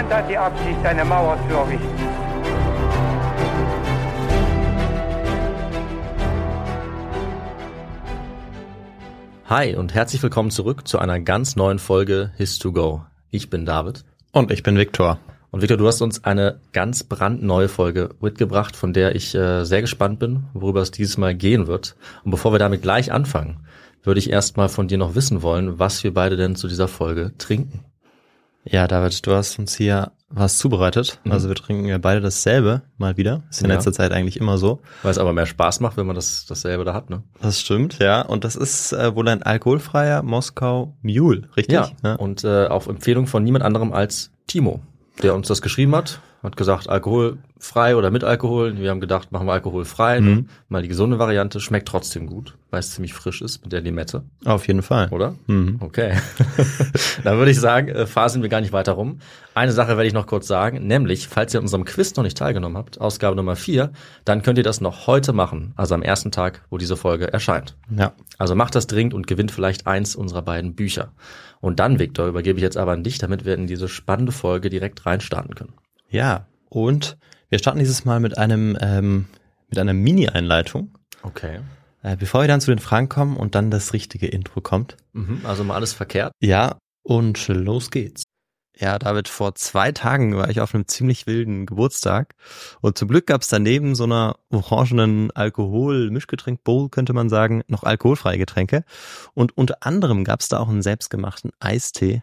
Niemand hat die Absicht, eine Mauer zu errichten. Hi und herzlich willkommen zurück zu einer ganz neuen Folge His2Go. Ich bin David. Und ich bin Viktor. Und Victor, du hast uns eine ganz brandneue Folge mitgebracht, von der ich äh, sehr gespannt bin, worüber es dieses Mal gehen wird. Und bevor wir damit gleich anfangen, würde ich erst mal von dir noch wissen wollen, was wir beide denn zu dieser Folge trinken. Ja, David, du hast uns hier was zubereitet. Mhm. Also wir trinken ja beide dasselbe mal wieder. Ist in Ja. letzter Zeit eigentlich immer so. Weil es aber mehr Spaß macht, wenn man das dasselbe da hat, ne? Das stimmt, ja. Und das ist äh, wohl ein alkoholfreier Moskau Mule, richtig? Ja. Und äh, auf Empfehlung von niemand anderem als Timo, der uns das geschrieben hat. Hat gesagt, alkoholfrei oder mit Alkohol. Wir haben gedacht, machen wir alkoholfrei. Mhm. Mal die gesunde Variante. Schmeckt trotzdem gut, weil es ziemlich frisch ist mit der Limette, Auf jeden Fall. oder? Mhm. Okay. Dann würde ich sagen, äh, faseln wir gar nicht weiter rum. Eine Sache werde ich noch kurz sagen, nämlich, falls ihr an unserem Quiz noch nicht teilgenommen habt, Ausgabe Nummer vier, dann könnt ihr das noch heute machen, also am ersten Tag, wo diese Folge erscheint. Ja. Also macht das dringend und gewinnt vielleicht eins unserer beiden Bücher. Und dann, Victor, übergebe ich jetzt aber an dich, damit wir in diese spannende Folge direkt reinstarten können. Ja. Und wir starten dieses Mal mit einem ähm, mit einer Mini-Einleitung. Okay. Äh, bevor wir dann zu den Fragen kommen und dann das richtige Intro kommt. Mhm, also mal alles verkehrt. Ja, und los geht's. Ja, David, vor zwei Tagen war ich auf einem ziemlich wilden Geburtstag und zum Glück gab's daneben so einer orangenen Alkohol-Mischgetränk-Bowl, könnte man sagen, noch alkoholfreie Getränke. Und unter anderem gab's da auch einen selbstgemachten Eistee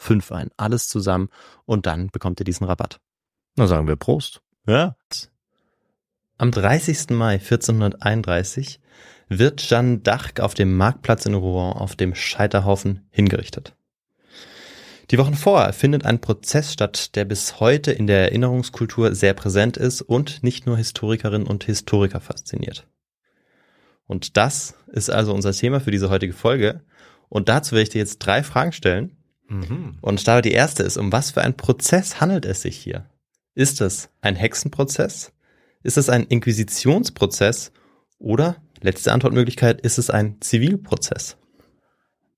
5 ein. Alles zusammen und dann bekommt ihr diesen Rabatt. Na sagen wir Prost. Ja. Am 30. Mai 1431 wird Jeanne d'Arc auf dem Marktplatz in Rouen auf dem Scheiterhaufen hingerichtet. Die Wochen vorher findet ein Prozess statt, der bis heute in der Erinnerungskultur sehr präsent ist und nicht nur Historikerinnen und Historiker fasziniert. Und das ist also unser Thema für diese heutige Folge. Und dazu werde ich dir jetzt drei Fragen stellen. Mhm. Und da die erste ist, um was für einen Prozess handelt es sich hier? Ist es ein Hexenprozess? Ist es ein Inquisitionsprozess? Oder, letzte Antwortmöglichkeit, ist es ein Zivilprozess?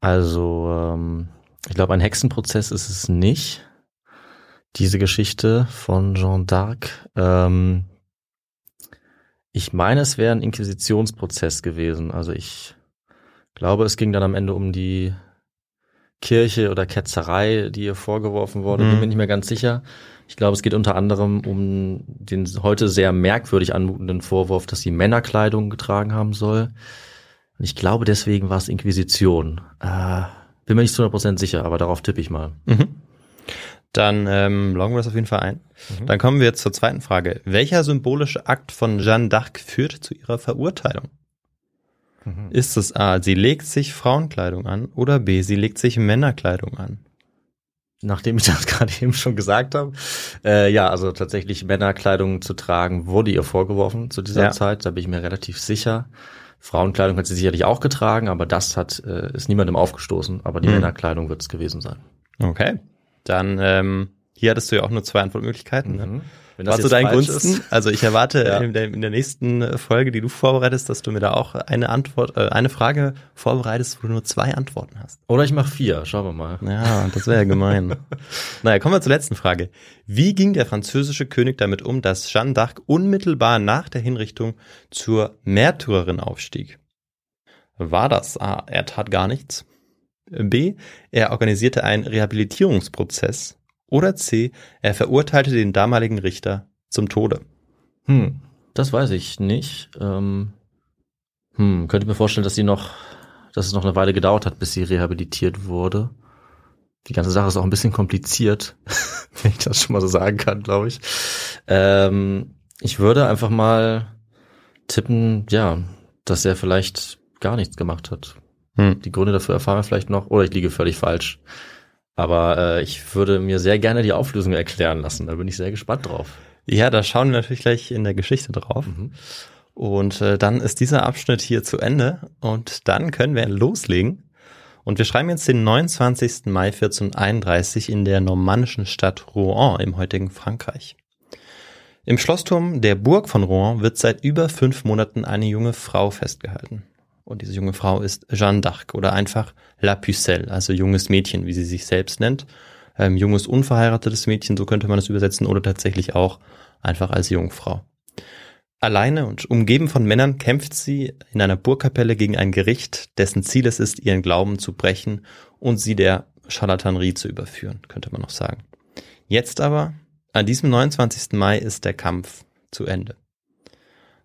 Also, ähm, ich glaube, ein Hexenprozess ist es nicht. Diese Geschichte von Jean d'Arc. Ähm, ich meine, es wäre ein Inquisitionsprozess gewesen. Also ich glaube, es ging dann am Ende um die Kirche oder Ketzerei, die ihr vorgeworfen wurde. Mhm. Bin mir nicht mehr ganz sicher. Ich glaube, es geht unter anderem um den heute sehr merkwürdig anmutenden Vorwurf, dass sie Männerkleidung getragen haben soll. Und ich glaube, deswegen war es Inquisition. Äh, bin mir nicht zu 100% sicher, aber darauf tippe ich mal. Mhm. Dann ähm, loggen wir das auf jeden Fall ein. Mhm. Dann kommen wir jetzt zur zweiten Frage. Welcher symbolische Akt von Jeanne d'Arc führt zu ihrer Verurteilung? Mhm. Ist es A, sie legt sich Frauenkleidung an oder B, sie legt sich Männerkleidung an? Nachdem ich das gerade eben schon gesagt habe, äh, ja, also tatsächlich Männerkleidung zu tragen, wurde ihr vorgeworfen zu dieser Ja. Zeit, da bin ich mir relativ sicher. Frauenkleidung hat sie sicherlich auch getragen, aber das hat äh, ist niemandem aufgestoßen, aber die Mhm. Männerkleidung wird es gewesen sein. Okay. Dann, ähm, hier hattest du ja auch nur zwei Antwortmöglichkeiten. Ne? Wenn Was zu deinen Gunsten? ist- Also ich erwarte Ja. in, der, in der nächsten Folge, die du vorbereitest, dass du mir da auch eine Antwort, äh, eine Frage vorbereitest, wo du nur zwei Antworten hast. Oder ich mache vier, schauen wir mal. Ja, das wäre ja gemein. naja, kommen wir zur letzten Frage. Wie ging der französische König damit um, dass Jeanne d'Arc unmittelbar nach der Hinrichtung zur Märtyrerin aufstieg? War das A, er tat gar nichts? B, er organisierte einen Rehabilitierungsprozess? Oder C, er verurteilte den damaligen Richter zum Tode? Hm, das weiß ich nicht. Ähm, hm, könnte mir vorstellen, dass sie noch, dass es noch eine Weile gedauert hat, bis sie rehabilitiert wurde. Die ganze Sache ist auch ein bisschen kompliziert, wenn ich das schon mal so sagen kann, glaube ich. Ähm, ich würde einfach mal tippen, ja, dass er vielleicht gar nichts gemacht hat. Hm. Die Gründe dafür erfahren wir vielleicht noch, oder ich liege völlig falsch. Aber äh, ich würde mir sehr gerne die Auflösung erklären lassen. Da bin ich sehr gespannt drauf. Ja, da schauen wir natürlich gleich in der Geschichte drauf. Mhm. Und äh, dann ist dieser Abschnitt hier zu Ende und dann können wir loslegen. Und wir schreiben jetzt den 29. Mai 1431 in der normannischen Stadt Rouen im heutigen Frankreich. Im Schlossturm der Burg von Rouen wird seit über fünf Monaten eine junge Frau festgehalten. Und diese junge Frau ist Jeanne d'Arc oder einfach La Pucelle, also junges Mädchen, wie sie sich selbst nennt. Ähm, junges unverheiratetes Mädchen, so könnte man es übersetzen, oder tatsächlich auch einfach als Jungfrau. Alleine und umgeben von Männern kämpft sie in einer Burgkapelle gegen ein Gericht, dessen Ziel es ist, ihren Glauben zu brechen und sie der Charlatanerie zu überführen, könnte man noch sagen. Jetzt aber, an diesem 29. Mai ist der Kampf zu Ende.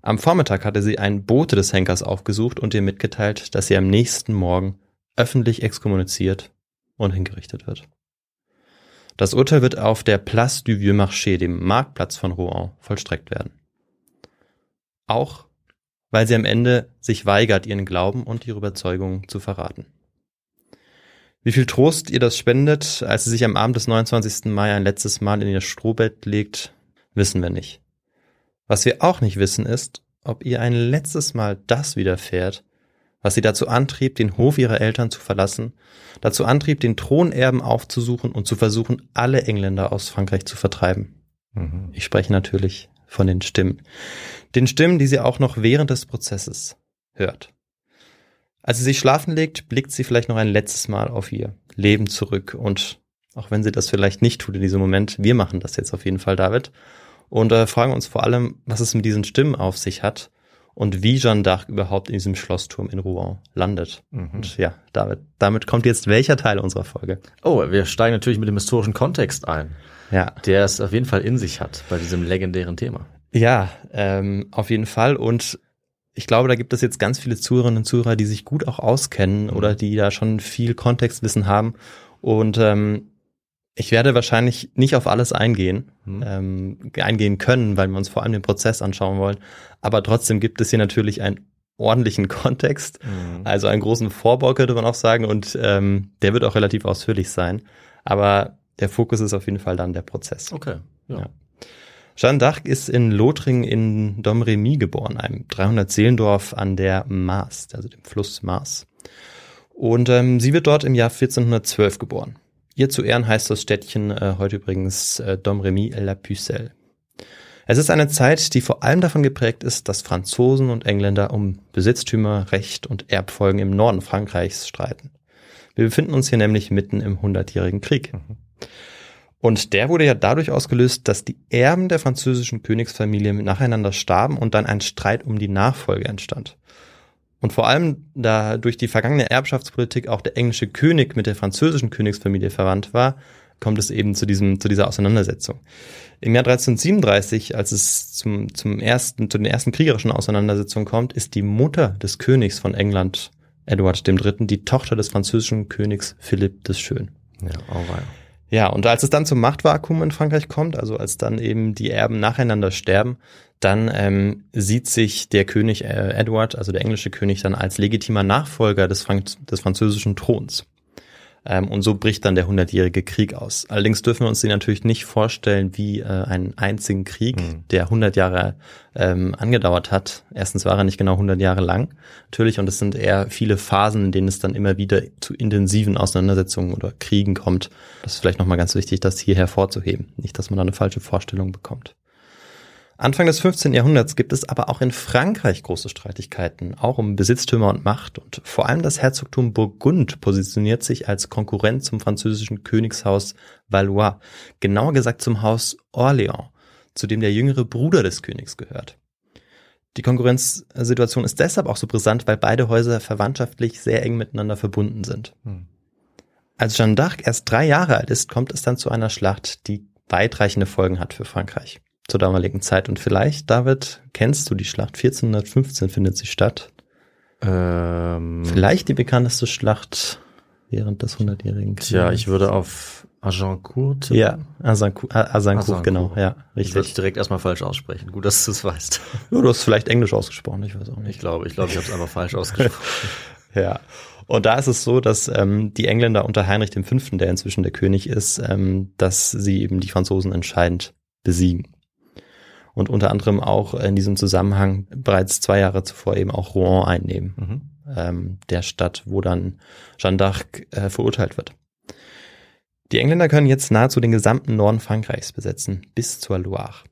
Am Vormittag hatte sie einen Bote des Henkers aufgesucht und ihr mitgeteilt, dass sie am nächsten Morgen öffentlich exkommuniziert und hingerichtet wird. Das Urteil wird auf der Place du Vieux Marché, dem Marktplatz von Rouen, vollstreckt werden. Auch weil sie am Ende sich weigert, ihren Glauben und ihre Überzeugungen zu verraten. Wie viel Trost ihr das spendet, als sie sich am Abend des 29. Mai ein letztes Mal in ihr Strohbett legt, wissen wir nicht. Was wir auch nicht wissen ist, ob ihr ein letztes Mal das widerfährt, was sie dazu antrieb, den Hof ihrer Eltern zu verlassen, dazu antrieb, den Thronerben aufzusuchen und zu versuchen, alle Engländer aus Frankreich zu vertreiben. Mhm. Ich spreche natürlich von den Stimmen. Den Stimmen, die sie auch noch während des Prozesses hört. Als sie sich schlafen legt, blickt sie vielleicht noch ein letztes Mal auf ihr Leben zurück und auch wenn sie das vielleicht nicht tut in diesem Moment. Wir machen das jetzt auf jeden Fall, David. Und äh, fragen uns vor allem, was es mit diesen Stimmen auf sich hat und wie Jeanne d'Arc überhaupt in diesem Schlossturm in Rouen landet. Mhm. Und ja, David, damit kommt jetzt welcher Teil unserer Folge? Oh, wir steigen natürlich mit dem historischen Kontext ein, Ja, der es auf jeden Fall in sich hat bei diesem legendären Thema. Ja, ähm, auf jeden Fall. Und ich glaube, da gibt es jetzt ganz viele Zuhörerinnen und Zuhörer, die sich gut auch auskennen oder die da schon viel Kontextwissen haben. Und ähm, ich werde wahrscheinlich nicht auf alles eingehen, Mhm. ähm, eingehen können, weil wir uns vor allem den Prozess anschauen wollen. Aber trotzdem gibt es hier natürlich einen ordentlichen Kontext, also einen großen Vorbau könnte man auch sagen. Und ähm, der wird auch relativ ausführlich sein. Aber der Fokus ist auf jeden Fall dann der Prozess. Okay. Ja. Ja. Jeanne d'Arc ist in Lothringen in Domremy geboren, einem 300 Seelendorf an der Maas, also dem Fluss Maas. Und ähm, sie wird dort im Jahr 1412 geboren. Ihr zu Ehren heißt das Städtchen äh, heute übrigens äh, Domremy-la-Pucelle. Es ist eine Zeit, die vor allem davon geprägt ist, dass Franzosen und Engländer um Besitztümer, Recht und Erbfolgen im Norden Frankreichs streiten. Wir befinden uns hier nämlich mitten im Hundertjährigen Krieg. Und der wurde ja dadurch ausgelöst, dass die Erben der französischen Königsfamilie nacheinander starben und dann ein Streit um die Nachfolge entstand. Und vor allem, da durch die vergangene Erbschaftspolitik auch der englische König mit der französischen Königsfamilie verwandt war, kommt es eben zu diesem, zu dieser Auseinandersetzung. Im Jahr 1337, als es zum, zum ersten, zu den ersten kriegerischen Auseinandersetzungen kommt, ist die Mutter des Königs von England, Edward III., die Tochter des französischen Königs Philipp des Schön. Ja, auweia. Ja, und als es dann zum Machtvakuum in Frankreich kommt, also als dann eben die Erben nacheinander sterben, dann ähm, sieht sich der König äh, Edward, also der englische König, dann als legitimer Nachfolger des, Frank des französischen Throns. Ähm, und so bricht dann der hundertjährige Krieg aus. Allerdings dürfen wir uns den natürlich nicht vorstellen wie äh, einen einzigen Krieg, Mhm. der 100 Jahre ähm, angedauert hat. Erstens war er nicht genau 100 Jahre lang, natürlich, und es sind eher viele Phasen, in denen es dann immer wieder zu intensiven Auseinandersetzungen oder Kriegen kommt. Das ist vielleicht nochmal ganz wichtig, das hier hervorzuheben. Nicht, dass man da eine falsche Vorstellung bekommt. Anfang des 15. Jahrhunderts gibt es aber auch in Frankreich große Streitigkeiten, auch um Besitztümer und Macht. Und vor allem das Herzogtum Burgund positioniert sich als Konkurrent zum französischen Königshaus Valois, genauer gesagt zum Haus Orléans, zu dem der jüngere Bruder des Königs gehört. Die Konkurrenzsituation ist deshalb auch so brisant, weil beide Häuser verwandtschaftlich sehr eng miteinander verbunden sind. Hm. Als Jeanne d'Arc erst drei Jahre alt ist, kommt es dann zu einer Schlacht, die weitreichende Folgen hat für Frankreich zur damaligen Zeit. Und vielleicht, David, kennst du die Schlacht? 1415 findet sie statt. Ähm, Vielleicht die bekannteste Schlacht während des hundertjährigen Krieges. Tja, ich würde auf Agincourt tippen. Ja, Azincourt, Azincourt, Azincourt. genau, ja, Ich würde richtig. direkt erstmal falsch aussprechen. Gut, dass du es weißt. Ja, du hast vielleicht Englisch ausgesprochen, ich weiß auch Ich nicht. glaube, ich glaube, ich habe es einfach falsch ausgesprochen. Ja. Und da ist es so, dass ähm, die Engländer unter Heinrich V., der inzwischen der König ist, ähm, dass sie eben die Franzosen entscheidend besiegen. Und unter anderem auch in diesem Zusammenhang bereits zwei Jahre zuvor eben auch Rouen einnehmen. mhm. ähm, der Stadt, wo dann Jeanne d'Arc äh, verurteilt wird. Die Engländer können jetzt nahezu den gesamten Norden Frankreichs besetzen, bis zur Loire.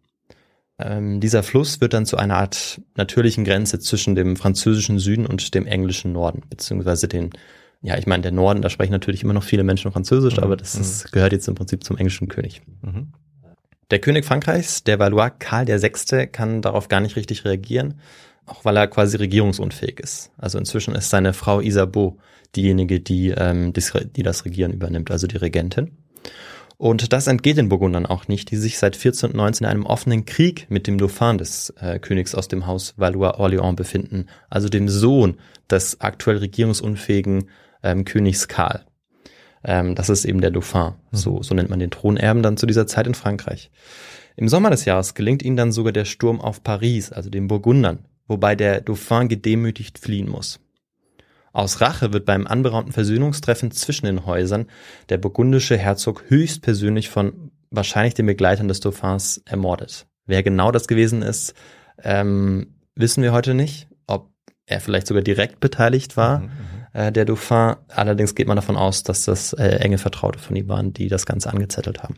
Ähm, dieser Fluss wird dann zu einer Art natürlichen Grenze zwischen dem französischen Süden und dem englischen Norden, beziehungsweise den, ja, ich meine, der Norden, da sprechen natürlich immer noch viele Menschen Französisch, Mhm, aber das ist, gehört jetzt im Prinzip zum englischen König. Mhm. Der König Frankreichs, der Valois Karl VI., kann darauf gar nicht richtig reagieren, auch weil er quasi regierungsunfähig ist. Also inzwischen ist seine Frau Isabeau diejenige, die, ähm, die das Regieren übernimmt, also die Regentin. Und das entgeht den Burgundern auch nicht, die sich seit 1419 in einem offenen Krieg mit dem Dauphin des äh, Königs aus dem Haus Valois-Orléans befinden, also dem Sohn des aktuell regierungsunfähigen ähm, Königs Karl. Ähm, das ist eben der Dauphin, so, so nennt man den Thronerben dann zu dieser Zeit in Frankreich. Im Sommer des Jahres gelingt ihnen dann sogar der Sturm auf Paris, also den Burgundern, wobei der Dauphin gedemütigt fliehen muss. Aus Rache wird beim anberaumten Versöhnungstreffen zwischen den Häusern der burgundische Herzog höchstpersönlich von wahrscheinlich den Begleitern des Dauphins ermordet. Wer genau das gewesen ist, ähm, wissen wir heute nicht. Ob er vielleicht sogar direkt beteiligt war, Mhm. Äh, der Dauphin. Allerdings geht man davon aus, dass das äh, enge Vertraute von ihm waren, die das Ganze angezettelt haben.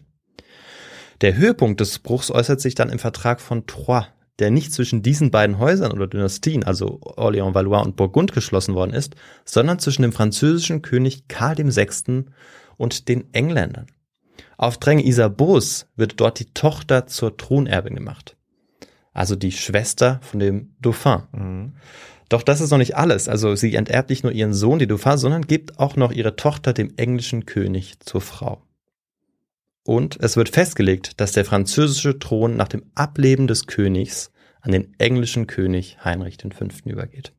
Der Höhepunkt des Bruchs äußert sich dann im Vertrag von Troyes, der nicht zwischen diesen beiden Häusern oder Dynastien, also Orléans, Valois und Burgund geschlossen worden ist, sondern zwischen dem französischen König Karl VI. und den Engländern. Auf Drängen Isabeaus wird dort die Tochter zur Thronerbin gemacht. Also die Schwester von dem Dauphin. Doch das ist noch nicht alles. Also sie enterbt nicht nur ihren Sohn, die Dauphin, sondern gibt auch noch ihre Tochter dem englischen König zur Frau. Und es wird festgelegt, dass der französische Thron nach dem Ableben des Königs an den englischen König Heinrich V. übergeht.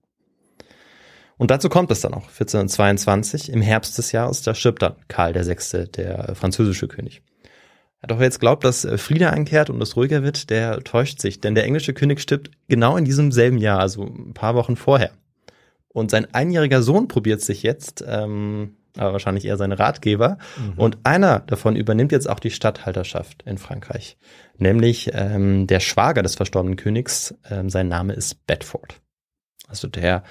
Und dazu kommt es dann auch, 1422, im Herbst des Jahres, da stirbt dann Karl VI., der französische König. Doch wer jetzt glaubt, dass äh, Friede einkehrt und es ruhiger wird, der täuscht sich, denn der englische König stirbt genau in diesem selben Jahr, also ein paar Wochen vorher. Und sein einjähriger Sohn probiert sich jetzt, ähm, aber wahrscheinlich eher seine Ratgeber. Und einer davon übernimmt jetzt auch die Statthalterschaft in Frankreich, nämlich ähm, der Schwager des verstorbenen Königs. Ähm, sein Name ist Bedford. Also der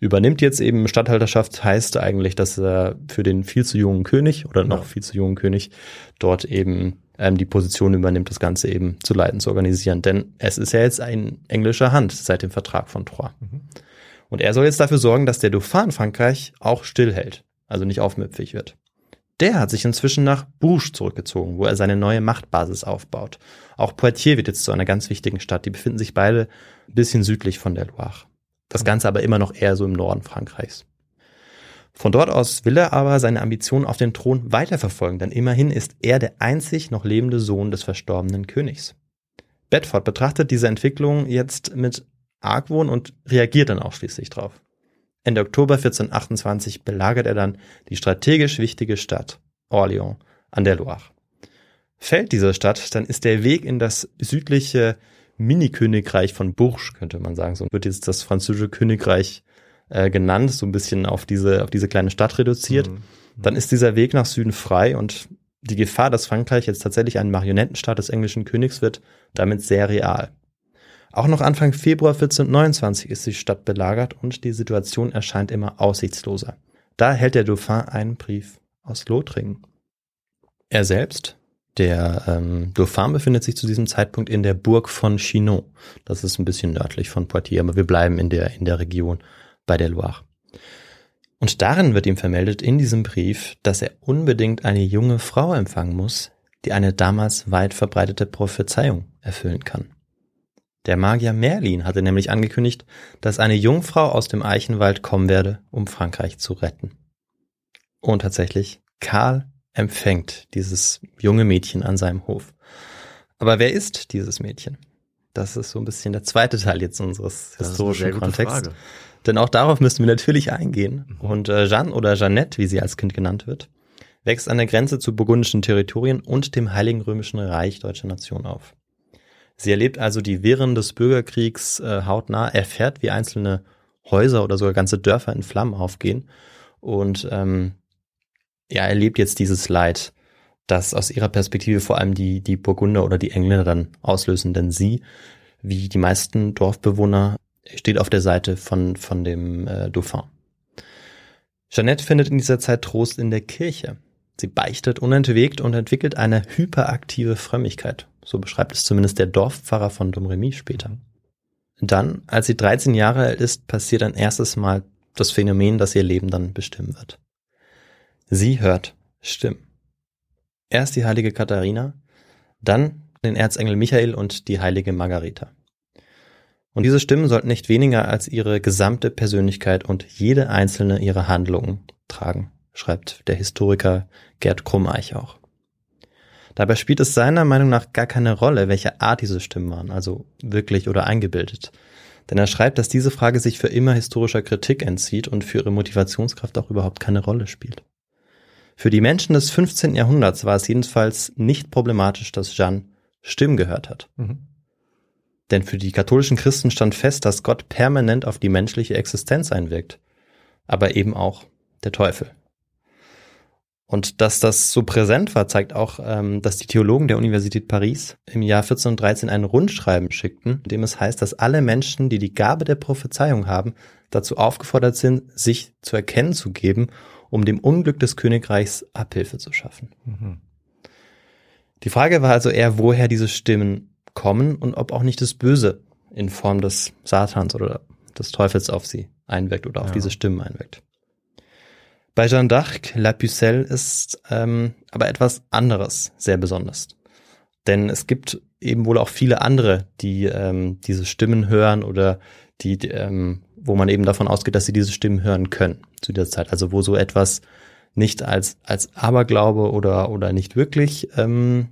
übernimmt jetzt eben Statthalterschaft, heißt eigentlich, dass er für den viel zu jungen König oder noch Ja. viel zu jungen König dort eben ähm, die Position übernimmt, das Ganze eben zu leiten, zu organisieren. Denn es ist ja jetzt ein englischer Hand seit dem Vertrag von Troyes. Und er soll jetzt dafür sorgen, dass der Dauphin Frankreich auch stillhält, also nicht aufmüpfig wird. Der hat sich inzwischen nach Bourges zurückgezogen, wo er seine neue Machtbasis aufbaut. Auch Poitiers wird jetzt zu einer ganz wichtigen Stadt. Die befinden sich beide ein bisschen südlich von der Loire. Das Ganze aber immer noch eher so im Norden Frankreichs. Von dort aus will er aber seine Ambitionen auf den Thron weiterverfolgen, denn immerhin ist er der einzig noch lebende Sohn des verstorbenen Königs. Bedford betrachtet diese Entwicklung jetzt mit Argwohn und reagiert dann auch schließlich drauf. Ende Oktober 1428 belagert er dann die strategisch wichtige Stadt Orléans an der Loire. Fällt diese Stadt, dann ist der Weg in das südliche Mini-Königreich von Bourges, könnte man sagen. So wird jetzt das französische Königreich äh, genannt, so ein bisschen auf diese, auf diese kleine Stadt reduziert. Dann ist dieser Weg nach Süden frei und die Gefahr, dass Frankreich jetzt tatsächlich ein Marionettenstaat des englischen Königs wird, damit sehr real. Auch noch Anfang Februar 1429 ist die Stadt belagert und die Situation erscheint immer aussichtsloser. Da hält der Dauphin einen Brief aus Lothringen. Er selbst, der ähm, Dauphin, befindet sich zu diesem Zeitpunkt in der Burg von Chinon. Das ist ein bisschen nördlich von Poitiers, aber wir bleiben in der, in der Region bei der Loire. Und darin wird ihm vermeldet in diesem Brief, dass er unbedingt eine junge Frau empfangen muss, die eine damals weit verbreitete Prophezeiung erfüllen kann. Der Magier Merlin hatte nämlich angekündigt, dass eine Jungfrau aus dem Eichenwald kommen werde, um Frankreich zu retten. Und tatsächlich, Karl empfängt dieses junge Mädchen an seinem Hof. Aber wer ist dieses Mädchen? Das ist so ein bisschen der zweite Teil jetzt unseres historischen Kontexts. Frage. Denn auch darauf müssen wir natürlich eingehen. Und äh, Jeanne oder Jeannette, wie sie als Kind genannt wird, wächst an der Grenze zu burgundischen Territorien und dem Heiligen Römischen Reich deutscher Nation auf. Sie erlebt also die Wirren des Bürgerkriegs äh, hautnah, erfährt, wie einzelne Häuser oder sogar ganze Dörfer in Flammen aufgehen und ähm, ja, erlebt jetzt dieses Leid, das aus ihrer Perspektive vor allem die, die Burgunder oder die Engländer dann auslösen, denn sie, wie die meisten Dorfbewohner, steht auf der Seite von, von dem äh, Dauphin. Jeannette findet in dieser Zeit Trost in der Kirche. Sie beichtet unentwegt und entwickelt eine hyperaktive Frömmigkeit. So beschreibt es zumindest der Dorfpfarrer von Domremy später. Dann, als sie 13 Jahre alt ist, passiert ein erstes Mal das Phänomen, das ihr Leben dann bestimmen wird. Sie hört Stimmen. Erst die heilige Katharina, dann den Erzengel Michael und die heilige Margareta. Und diese Stimmen sollten nicht weniger als ihre gesamte Persönlichkeit und jede einzelne ihrer Handlungen tragen, schreibt der Historiker Gerd Krummeich auch. Dabei spielt es seiner Meinung nach gar keine Rolle, welche Art diese Stimmen waren, also wirklich oder eingebildet. Denn er schreibt, dass diese Frage sich für immer historischer Kritik entzieht und für ihre Motivationskraft auch überhaupt keine Rolle spielt. Für die Menschen des 15. Jahrhunderts war es jedenfalls nicht problematisch, dass Jeanne Stimmen gehört hat. Denn für die katholischen Christen stand fest, dass Gott permanent auf die menschliche Existenz einwirkt, aber eben auch der Teufel. Und dass das so präsent war, zeigt auch, ähm, dass die Theologen der Universität Paris im Jahr 1413 ein Rundschreiben schickten, in dem es heißt, dass alle Menschen, die die Gabe der Prophezeiung haben, dazu aufgefordert sind, sich zu erkennen zu geben, um dem Unglück des Königreichs Abhilfe zu schaffen. Die Frage war also eher, woher diese Stimmen kommen und ob auch nicht das Böse in Form des Satans oder des Teufels auf sie einwirkt oder auf Ja. diese Stimmen einwirkt. Bei Jeanne d'Arc, La Pucelle ist ähm, aber etwas anderes sehr besonders. Denn es gibt eben wohl auch viele andere, die ähm, diese Stimmen hören oder die, die ähm, wo man eben davon ausgeht, dass sie diese Stimmen hören können zu dieser Zeit. Also wo so etwas nicht als als Aberglaube oder oder nicht wirklich ähm,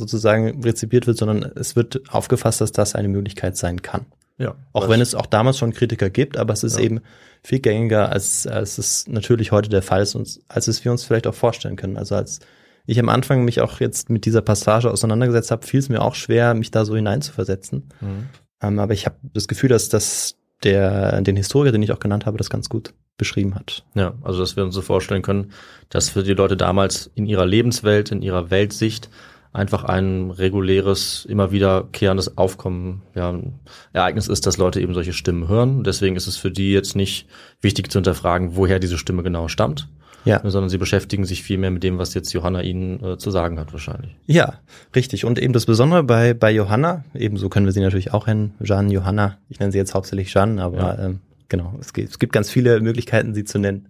sozusagen rezipiert wird, sondern es wird aufgefasst, dass das eine Möglichkeit sein kann. Ja. Auch wenn es auch damals schon Kritiker gibt, aber es ist Ja. eben viel gängiger, als, als es natürlich heute der Fall ist, und als es wir uns vielleicht auch vorstellen können. Also als ich am Anfang mich auch jetzt mit dieser Passage auseinandergesetzt habe, fiel es mir auch schwer, mich da so hineinzuversetzen. Mhm. Ähm, aber ich habe das Gefühl, dass das der, den Historiker, den ich auch genannt habe, das ganz gut beschrieben hat. Ja, also dass wir uns so vorstellen können, dass für die Leute damals in ihrer Lebenswelt, in ihrer Weltsicht einfach ein reguläres, immer wiederkehrendes Aufkommen, ja, ein Ereignis ist, dass Leute eben solche Stimmen hören. Deswegen ist es für die jetzt nicht wichtig zu hinterfragen, woher diese Stimme genau stammt, Ja. sondern sie beschäftigen sich viel mehr mit dem, was jetzt Johanna ihnen äh, zu sagen hat wahrscheinlich. Ja, richtig. Und eben das Besondere bei, bei Johanna, ebenso können wir sie natürlich auch nennen, Jeanne, Johanna. Ich nenne sie jetzt hauptsächlich Jeanne, aber Ja. ähm, genau, es gibt, es gibt ganz viele Möglichkeiten, sie zu nennen.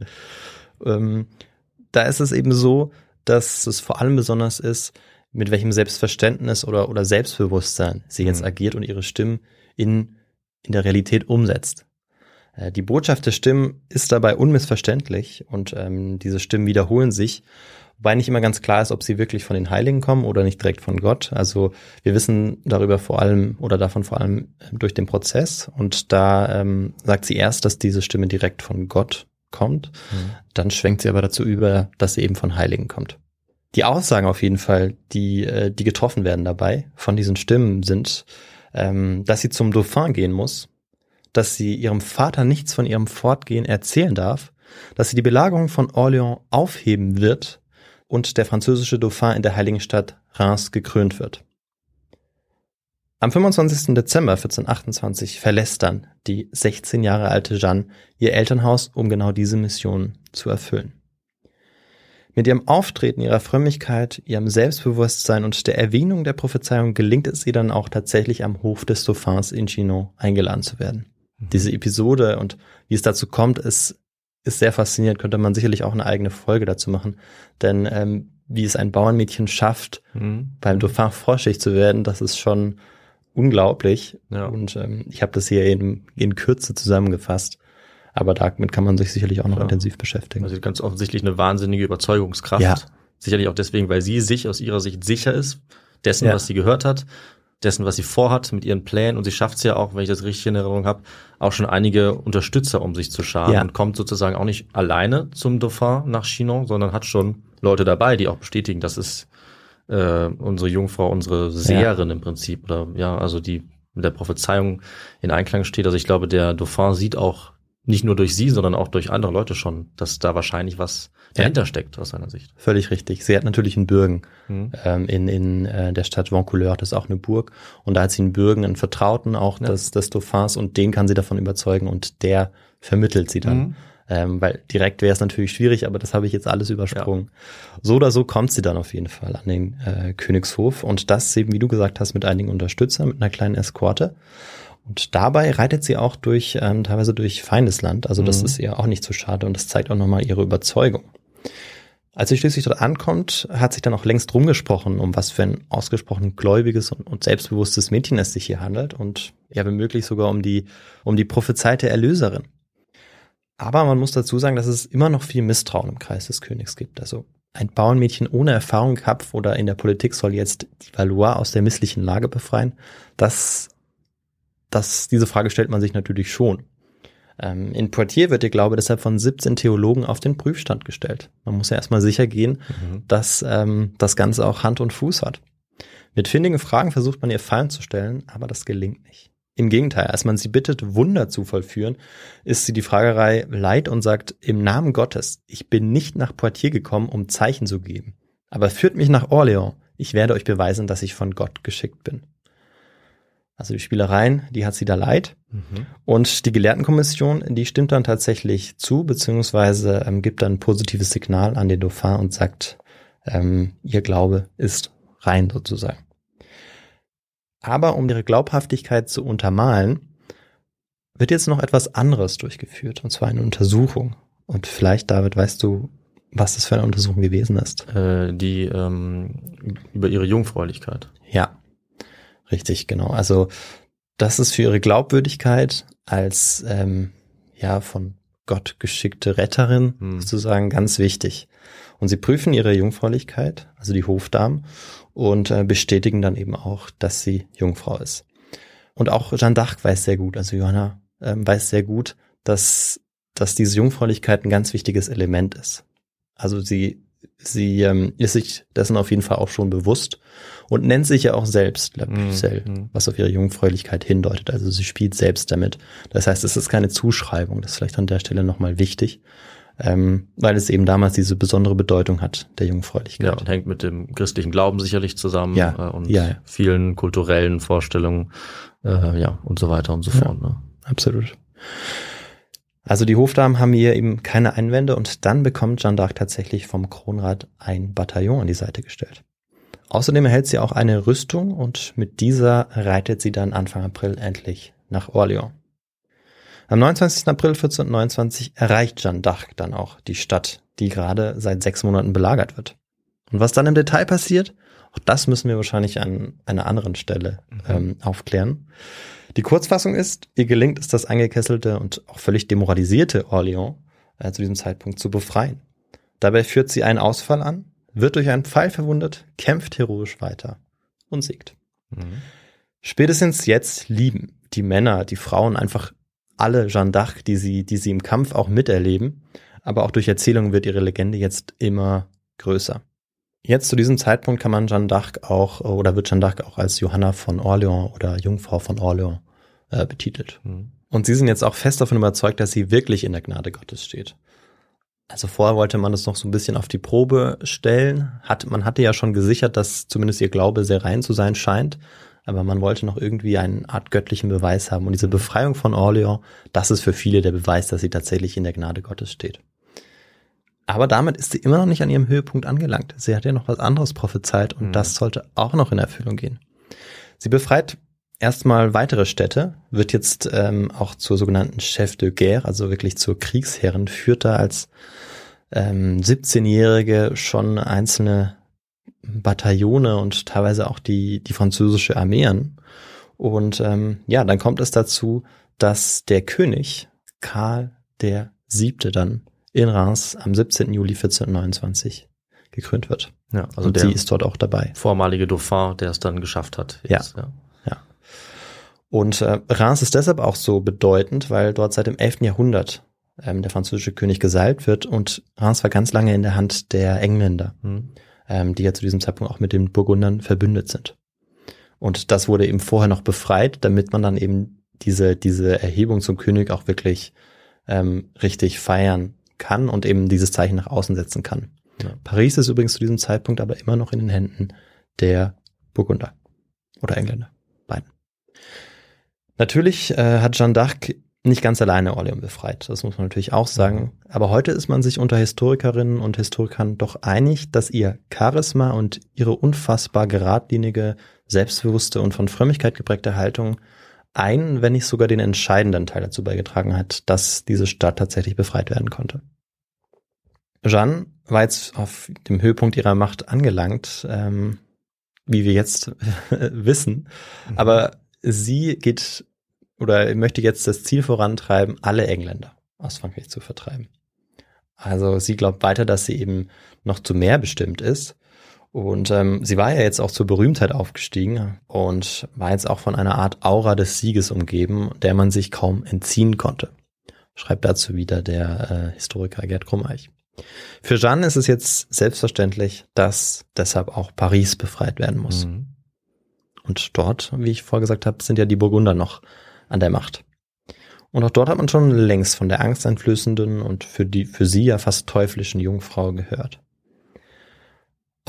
Ähm, da ist es eben so, dass es vor allem besonders ist, mit welchem Selbstverständnis oder, oder Selbstbewusstsein sie jetzt Mhm. agiert und ihre Stimmen in, in der Realität umsetzt. Äh, Die Botschaft der Stimmen ist dabei unmissverständlich und ähm, diese Stimmen wiederholen sich, wobei nicht immer ganz klar ist, ob sie wirklich von den Heiligen kommen oder nicht direkt von Gott. Also wir wissen darüber vor allem oder davon vor allem äh, durch den Prozess und da ähm, sagt sie erst, dass diese Stimme direkt von Gott kommt, dann schwenkt sie aber dazu über, dass sie eben von Heiligen kommt. Die Aussagen auf jeden Fall, die, äh, die getroffen werden dabei von diesen Stimmen sind, ähm, dass sie zum Dauphin gehen muss, dass sie ihrem Vater nichts von ihrem Fortgehen erzählen darf, dass sie die Belagerung von Orléans aufheben wird und der französische Dauphin in der heiligen Stadt Reims gekrönt wird. Am 25. Dezember 1428 verlässt dann die 16 Jahre alte Jeanne ihr Elternhaus, um genau diese Mission zu erfüllen. Mit ihrem Auftreten, ihrer Frömmigkeit, ihrem Selbstbewusstsein und der Erwähnung der Prophezeiung gelingt es ihr dann auch tatsächlich am Hof des Dauphins in Chinon eingeladen zu werden. Diese Episode und wie es dazu kommt, ist, ist sehr faszinierend, könnte man sicherlich auch eine eigene Folge dazu machen. Denn ähm, wie es ein Bauernmädchen schafft, Mhm. beim Dauphin vorstellig zu werden, das ist schon unglaublich. Ja. Und ähm, ich habe das hier in, in Kürze zusammengefasst. Aber damit kann man sich sicherlich auch noch Ja. intensiv beschäftigen. Also ganz offensichtlich eine wahnsinnige Überzeugungskraft. Ja. Sicherlich auch deswegen, weil sie sich aus ihrer Sicht sicher ist, dessen, Ja. was sie gehört hat, dessen, was sie vorhat, mit ihren Plänen. Und sie schafft es ja auch, wenn ich das richtig in Erinnerung habe, auch schon einige Unterstützer um sich zu scharen Ja. und kommt sozusagen auch nicht alleine zum Dauphin nach Chinon, sondern hat schon Leute dabei, die auch bestätigen, das ist äh, unsere Jungfrau, unsere Seherin im Prinzip. Oder ja, also die mit der Prophezeiung in Einklang steht. Also ich glaube, der Dauphin sieht auch nicht nur durch sie, sondern auch durch andere Leute schon, dass da wahrscheinlich was dahinter steckt aus seiner Sicht. Völlig richtig. Sie hat natürlich einen Bürgen Mhm. ähm, in, in äh, der Stadt Vaucouleurs, das ist auch eine Burg. Und da hat sie einen Bürgen, einen Vertrauten auch Ja. des, des Dauphins und den kann sie davon überzeugen und der vermittelt sie dann. Mhm. Ähm, weil direkt wäre es natürlich schwierig, aber das habe ich jetzt alles übersprungen. So oder so kommt sie dann auf jeden Fall an den äh, Königshof und das eben, wie du gesagt hast, mit einigen Unterstützern, mit einer kleinen Eskorte. Und dabei reitet sie auch durch, ähm, teilweise durch Feindesland. Also das Mhm. ist ihr auch nicht zu schade und das zeigt auch nochmal ihre Überzeugung. Als sie schließlich dort ankommt, hat sich dann auch längst rumgesprochen, um was für ein ausgesprochen gläubiges und, und selbstbewusstes Mädchen es sich hier handelt und ja, womöglich sogar um die, um die prophezeite Erlöserin. Aber man muss dazu sagen, dass es immer noch viel Misstrauen im Kreis des Königs gibt. Also ein Bauernmädchen ohne Erfahrung im Kampf oder in der Politik soll jetzt die Valois aus der misslichen Lage befreien. Das, das, diese Frage stellt man sich natürlich schon. Ähm, in Poitiers wird der Glaube deshalb von 17 Theologen auf den Prüfstand gestellt. Man muss ja erstmal sicher gehen, Mhm. dass ähm, das Ganze auch Hand und Fuß hat. Mit findigen Fragen versucht man ihr Fallen zu stellen, aber das gelingt nicht. Im Gegenteil, als man sie bittet, Wunder zu vollführen, ist sie die Fragerei leid und sagt, im Namen Gottes, ich bin nicht nach Poitiers gekommen, um Zeichen zu geben. Aber führt mich nach Orléans, ich werde euch beweisen, dass ich von Gott geschickt bin. Also die Spielereien, die hat sie da leid. Mhm. Und die Gelehrtenkommission, die stimmt dann tatsächlich zu, beziehungsweise ähm, gibt dann ein positives Signal an den Dauphin und sagt, ähm, ihr Glaube ist rein sozusagen. Aber um ihre Glaubhaftigkeit zu untermalen, wird jetzt noch etwas anderes durchgeführt, und zwar eine Untersuchung. Und vielleicht, David, weißt du, was das für eine Untersuchung gewesen ist? Äh, die ähm, über ihre Jungfräulichkeit. Ja, richtig, genau. Also das ist für ihre Glaubwürdigkeit als ähm, ja von Gott geschickte Retterin Hm. sozusagen ganz wichtig. Und sie prüfen ihre Jungfräulichkeit, also die Hofdamen, und äh, bestätigen dann eben auch, dass sie Jungfrau ist. Und auch Jeanne d'Arc weiß sehr gut, also Johanna ähm, weiß sehr gut, dass, dass diese Jungfräulichkeit ein ganz wichtiges Element ist. Also sie, sie ähm, ist sich dessen auf jeden Fall auch schon bewusst und nennt sich ja auch selbst La Pucelle, Mhm. was auf ihre Jungfräulichkeit hindeutet. Also sie spielt selbst damit. Das heißt, es ist keine Zuschreibung. Das ist vielleicht an der Stelle nochmal wichtig, ähm, weil es eben damals diese besondere Bedeutung hat, der Jungfräulichkeit. Ja, und hängt mit dem christlichen Glauben sicherlich zusammen Ja, äh, und ja, ja. vielen kulturellen Vorstellungen, äh, ja, und so weiter und so fort. Ne? Absolut. Also die Hofdamen haben hier eben keine Einwände und dann bekommt Jeanne d'Arc tatsächlich vom Kronrat ein Bataillon an die Seite gestellt. Außerdem erhält sie auch eine Rüstung und mit dieser reitet sie dann Anfang April endlich nach Orléans. Am 29. April 1429 erreicht Jeanne d'Arc dann auch die Stadt, die gerade seit sechs Monaten belagert wird. Und was dann im Detail passiert, auch das müssen wir wahrscheinlich an einer anderen Stelle ähm, aufklären. Die Kurzfassung ist, ihr gelingt es, das eingekesselte und auch völlig demoralisierte Orléans äh, zu diesem Zeitpunkt zu befreien. Dabei führt sie einen Ausfall an, wird durch einen Pfeil verwundet, kämpft heroisch weiter und siegt. Mhm. Spätestens jetzt lieben die Männer, die Frauen einfach alle Jeanne d'Arc, die sie, die sie im Kampf auch miterleben. Aber auch durch Erzählungen wird ihre Legende jetzt immer größer. Jetzt zu diesem Zeitpunkt kann man Jeanne d'Arc auch, oder wird Jeanne d'Arc auch als Johanna von Orléans oder Jungfrau von Orléans äh, betitelt. Mhm. Und sie sind jetzt auch fest davon überzeugt, dass sie wirklich in der Gnade Gottes steht. Also vorher wollte man das noch so ein bisschen auf die Probe stellen. Hat, man hatte ja schon gesichert, dass zumindest ihr Glaube sehr rein zu sein scheint. Aber man wollte noch irgendwie eine Art göttlichen Beweis haben. Und diese Befreiung von Orléans, das ist für viele der Beweis, dass sie tatsächlich in der Gnade Gottes steht. Aber damit ist sie immer noch nicht an ihrem Höhepunkt angelangt. Sie hat ja noch was anderes prophezeit und Mhm. das sollte auch noch in Erfüllung gehen. Sie befreit erstmal weitere Städte, wird jetzt ähm, auch zur sogenannten Chef de Guerre, also wirklich zur Kriegsherrin, führt da als ähm, 17-Jährige schon einzelne Bataillone und teilweise auch die, die französische Armee an. Und ähm, ja, dann kommt es dazu, dass der König Karl der Siebte dann in Reims am 17. Juli 1429 gekrönt wird. Ja, also und der sie ist dort auch dabei. vormalige Dauphin, der es dann geschafft hat. Jetzt, ja. Und äh, Reims ist deshalb auch so bedeutend, weil dort seit dem 11. Jahrhundert ähm, der französische König gesalbt wird und Reims war ganz lange in der Hand der Engländer, Mhm. ähm, die ja zu diesem Zeitpunkt auch mit den Burgundern verbündet sind. Und das wurde eben vorher noch befreit, damit man dann eben diese, diese Erhebung zum König auch wirklich ähm, richtig feiern kann und eben dieses Zeichen nach außen setzen kann. Ja. Paris ist übrigens zu diesem Zeitpunkt aber immer noch in den Händen der Burgunder oder Engländer, beiden. Natürlich äh, hat Jeanne d'Arc nicht ganz alleine Orleans befreit, das muss man natürlich auch sagen. Aber heute ist man sich unter Historikerinnen und Historikern doch einig, dass ihr Charisma und ihre unfassbar geradlinige, selbstbewusste und von Frömmigkeit geprägte Haltung einen, wenn nicht sogar den entscheidenden Teil dazu beigetragen hat, dass diese Stadt tatsächlich befreit werden konnte. Jeanne war jetzt auf dem Höhepunkt ihrer Macht angelangt, ähm, wie wir jetzt wissen, aber sie geht oder möchte jetzt das Ziel vorantreiben, alle Engländer aus Frankreich zu vertreiben. Also sie glaubt weiter, dass sie eben noch zu mehr bestimmt ist. Und ähm, sie war ja jetzt auch zur Berühmtheit aufgestiegen und war jetzt auch von einer Art Aura des Sieges umgeben, der man sich kaum entziehen konnte. Schreibt dazu wieder der äh, Historiker Gerd Krummeich. Für Jeanne ist es jetzt selbstverständlich, dass deshalb auch Paris befreit werden muss. Mhm. Und dort, wie ich vorgesagt habe, sind ja die Burgunder noch an der Macht. Und auch dort hat man schon längst von der angsteinflößenden und für die, für sie ja fast teuflischen Jungfrau gehört.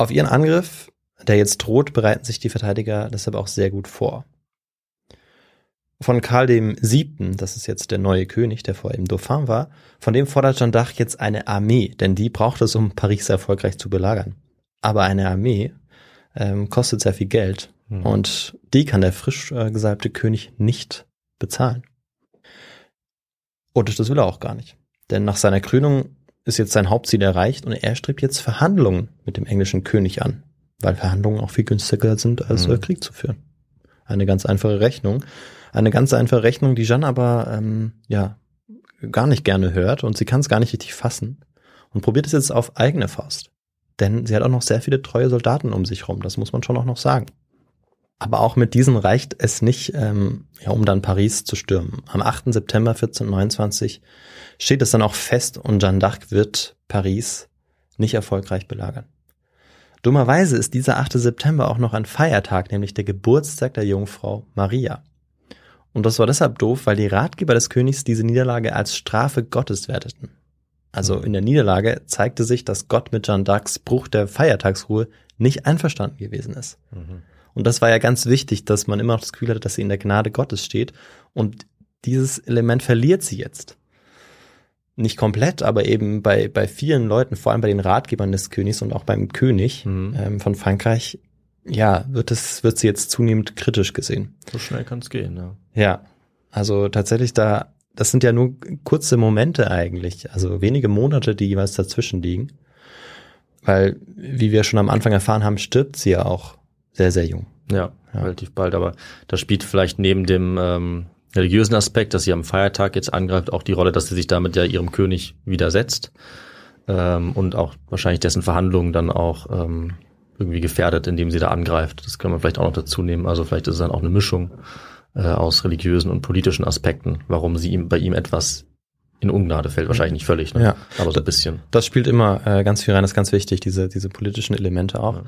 Auf ihren Angriff, der jetzt droht, bereiten sich die Verteidiger deshalb auch sehr gut vor. Von Karl dem Siebten, das ist jetzt der neue König, der vorher im Dauphin war, von dem fordert Jeanne d'Arc jetzt eine Armee, denn die braucht es, um Paris erfolgreich zu belagern. Aber eine Armee ähm, kostet sehr viel Geld Mhm. und die kann der frisch äh, gesalbte König nicht bezahlen. Und das will er auch gar nicht. Denn nach seiner Krönung ist jetzt sein Hauptziel erreicht und er strebt jetzt Verhandlungen mit dem englischen König an, weil Verhandlungen auch viel günstiger sind, als Mhm. äh, Krieg zu führen. Eine ganz einfache Rechnung. Eine ganz einfache Rechnung, die Jeanne aber ähm, ja gar nicht gerne hört und sie kann es gar nicht richtig fassen und probiert es jetzt auf eigene Faust. Denn sie hat auch noch sehr viele treue Soldaten um sich rum, das muss man schon auch noch sagen. Aber auch mit diesen reicht es nicht, ähm, ja, um dann Paris zu stürmen. Am 8. September 1429 steht es dann auch fest und Jeanne d'Arc wird Paris nicht erfolgreich belagern. Dummerweise ist dieser 8. September auch noch ein Feiertag, nämlich der Geburtstag der Jungfrau Maria. Und das war deshalb doof, weil die Ratgeber des Königs diese Niederlage als Strafe Gottes werteten. Also in der Niederlage zeigte sich, dass Gott mit Jeanne d'Arcs Bruch der Feiertagsruhe nicht einverstanden gewesen ist. Und das war ja ganz wichtig, dass man immer noch das Gefühl hatte, dass sie in der Gnade Gottes steht. Und dieses Element verliert sie jetzt. Nicht komplett, aber eben bei, bei vielen Leuten, vor allem bei den Ratgebern des Königs und auch beim König Mhm. ähm, von Frankreich, ja, wird es, wird sie jetzt zunehmend kritisch gesehen. So schnell kann es gehen, ja. Ja, also tatsächlich da, das sind ja nur kurze Momente eigentlich, also wenige Monate, die jeweils dazwischen liegen. Weil, wie wir schon am Anfang erfahren haben, stirbt sie ja auch sehr, sehr jung. Ja, relativ bald. Aber da spielt vielleicht neben dem ähm, religiösen Aspekt, dass sie am Feiertag jetzt angreift, auch die Rolle, dass sie sich damit ja ihrem König widersetzt ähm, und auch wahrscheinlich dessen Verhandlungen dann auch ähm, irgendwie gefährdet, indem sie da angreift. Das kann man vielleicht auch noch dazu nehmen. Also vielleicht ist es dann auch eine Mischung äh, aus religiösen und politischen Aspekten, warum sie ihm bei ihm etwas in Ungnade fällt. Wahrscheinlich nicht völlig, ne? Ja. aber so ein bisschen. Das spielt immer äh, ganz viel rein, das ist ganz wichtig, diese, diese politischen Elemente auch. Mm,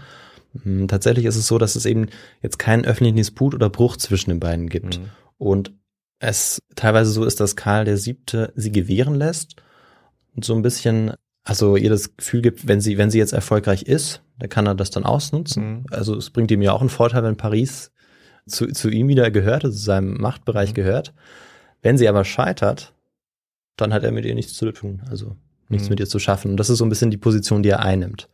Tatsächlich ist es so, dass es eben jetzt keinen öffentlichen Disput oder Bruch zwischen den beiden gibt. Mhm. Und es teilweise so ist, dass Karl der Siebte sie gewähren lässt und so ein bisschen, also ihr das Gefühl gibt, wenn sie, wenn sie jetzt erfolgreich ist, dann kann er das dann ausnutzen. Mhm. Also es bringt ihm ja auch einen Vorteil, wenn Paris zu, zu ihm wieder gehört, also zu seinem Machtbereich Mhm. gehört. Wenn sie aber scheitert, dann hat er mit ihr nichts zu tun, also nichts Mhm. mit ihr zu schaffen. Und das ist so ein bisschen die Position, die er einnimmt.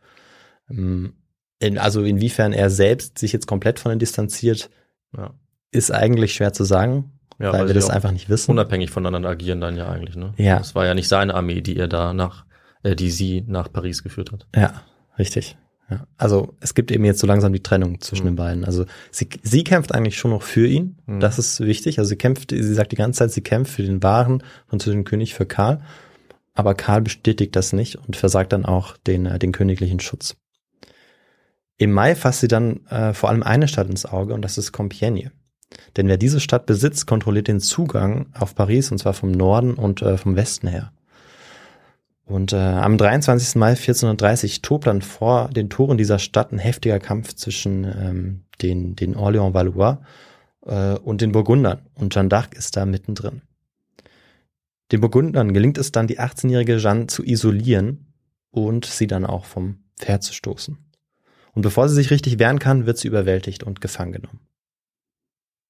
In, also inwiefern er selbst sich jetzt komplett von ihr distanziert, Ja. ist eigentlich schwer zu sagen, Ja, weil wir sie das einfach nicht wissen. unabhängig voneinander agieren dann ja eigentlich, ne? Ja. Es war ja nicht seine Armee, die er da nach, äh, die sie nach Paris geführt hat. Ja, richtig. Ja. Also es gibt eben jetzt so langsam die Trennung zwischen Mhm. den beiden. Also sie, sie kämpft eigentlich schon noch für ihn. Mhm. Das ist wichtig. Also sie kämpft, sie sagt die ganze Zeit, sie kämpft für den wahren französischen König, für Karl. Aber Karl bestätigt das nicht und versagt dann auch den, äh, den königlichen Schutz. Im Mai fasst sie dann äh, vor allem eine Stadt ins Auge und das ist Compiègne. Denn wer diese Stadt besitzt, kontrolliert den Zugang auf Paris und zwar vom Norden und äh, vom Westen her. Und äh, am 23. Mai 1430 tobt dann vor den Toren dieser Stadt ein heftiger Kampf zwischen ähm, den, den Orléans-Valois äh, und den Burgundern. Und Jeanne d'Arc ist da mittendrin. Den Burgundern gelingt es dann, die 18-jährige Jeanne zu isolieren und sie dann auch vom Pferd zu stoßen. Und bevor sie sich richtig wehren kann, wird sie überwältigt und gefangen genommen.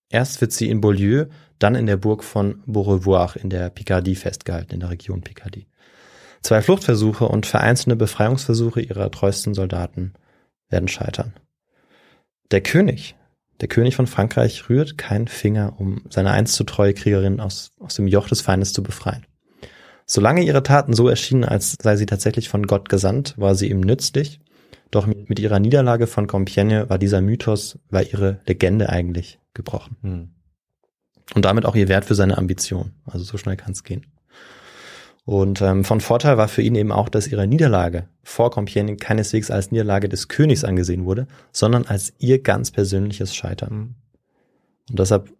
Erst wird sie in Beaulieu, dann in der Burg von Beaurevoir in der Picardie festgehalten, in der Region Picardie. Zwei Fluchtversuche und vereinzelte Befreiungsversuche ihrer treuesten Soldaten werden scheitern. Der König, der König von Frankreich, rührt keinen Finger, um seine einst so treue Kriegerin aus, aus dem Joch des Feindes zu befreien. Solange ihre Taten so erschienen, als sei sie tatsächlich von Gott gesandt, war sie ihm nützlich. Doch mit ihrer Niederlage von Compiègne war dieser Mythos, war ihre Legende eigentlich gebrochen. Hm. Und damit auch ihr Wert für seine Ambition. Also so schnell kann es gehen. Und ähm, von Vorteil war für ihn eben auch, dass ihre Niederlage vor Compiègne keineswegs als Niederlage des Königs angesehen wurde, sondern als ihr ganz persönliches Scheitern. Hm. Und deshalb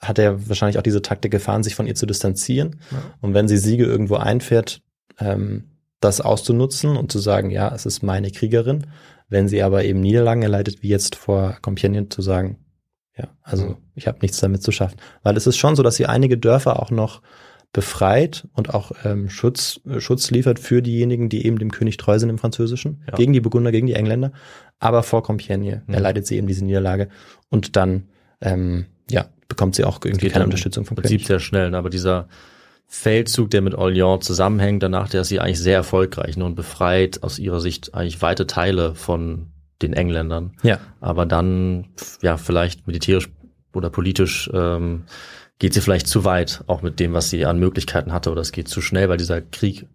hat er wahrscheinlich auch diese Taktik gefahren, sich von ihr zu distanzieren. Ja. Und wenn sie Siege irgendwo einfährt, ähm, das auszunutzen und zu sagen, ja, es ist meine Kriegerin. Wenn sie aber eben Niederlagen erleidet, wie jetzt vor Compiègne, zu sagen, ja, also Mhm. ich habe nichts damit zu schaffen. Weil es ist schon so, dass sie einige Dörfer auch noch befreit und auch ähm, Schutz, äh, Schutz liefert für diejenigen, die eben dem König treu sind im Französischen, Ja. gegen die Burgunder, gegen die Engländer. Aber vor Compiègne Mhm. erleidet sie eben diese Niederlage und dann ähm, ja, bekommt sie auch irgendwie keine Unterstützung vom Prinzip König. sehr schnell, ne? aber dieser Feldzug, der mit Orléans zusammenhängt, danach, der ist sie eigentlich sehr erfolgreich ne? und befreit aus ihrer Sicht eigentlich weite Teile von den Engländern. Ja, Aber dann, ja, vielleicht militärisch oder politisch ähm, geht sie vielleicht zu weit, auch mit dem, was sie an Möglichkeiten hatte, oder es geht zu schnell, weil dieser Krieg,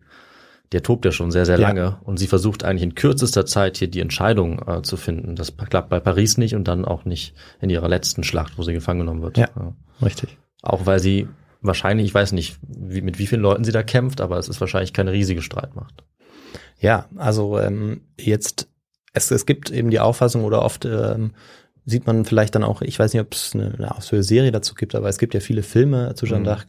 der tobt ja schon sehr, sehr Ja. lange und sie versucht eigentlich in kürzester Zeit hier die Entscheidung äh, zu finden. Das klappt bei Paris nicht und dann auch nicht in ihrer letzten Schlacht, wo sie gefangen genommen wird. Ja. Richtig. Auch weil sie wahrscheinlich, ich weiß nicht, wie, mit wie vielen Leuten sie da kämpft, aber es ist wahrscheinlich keine riesige Streitmacht. Ja, also ähm, jetzt, es, es gibt eben die Auffassung oder oft ähm, sieht man vielleicht dann auch, ich weiß nicht, ob es eine, eine ausführliche Serie dazu gibt, aber es gibt ja viele Filme zu Jeanne Mhm. d'Arc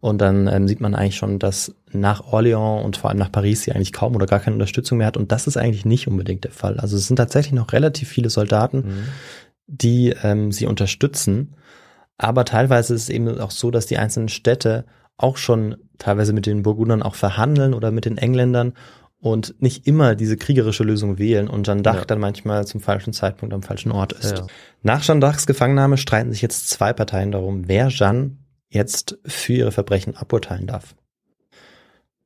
und dann ähm, sieht man eigentlich schon, dass nach Orléans und vor allem nach Paris sie eigentlich kaum oder gar keine Unterstützung mehr hat und das ist eigentlich nicht unbedingt der Fall. Also es sind tatsächlich noch relativ viele Soldaten, Mhm. die ähm, sie unterstützen. Aber teilweise ist es eben auch so, dass die einzelnen Städte auch schon teilweise mit den Burgundern auch verhandeln oder mit den Engländern und nicht immer diese kriegerische Lösung wählen und Jeanne d'Arc Ja. dann manchmal zum falschen Zeitpunkt am falschen Ort ist. Ja. Nach Jeanne d'Arcs Gefangennahme streiten sich jetzt zwei Parteien darum, wer Jeanne jetzt für ihre Verbrechen aburteilen darf.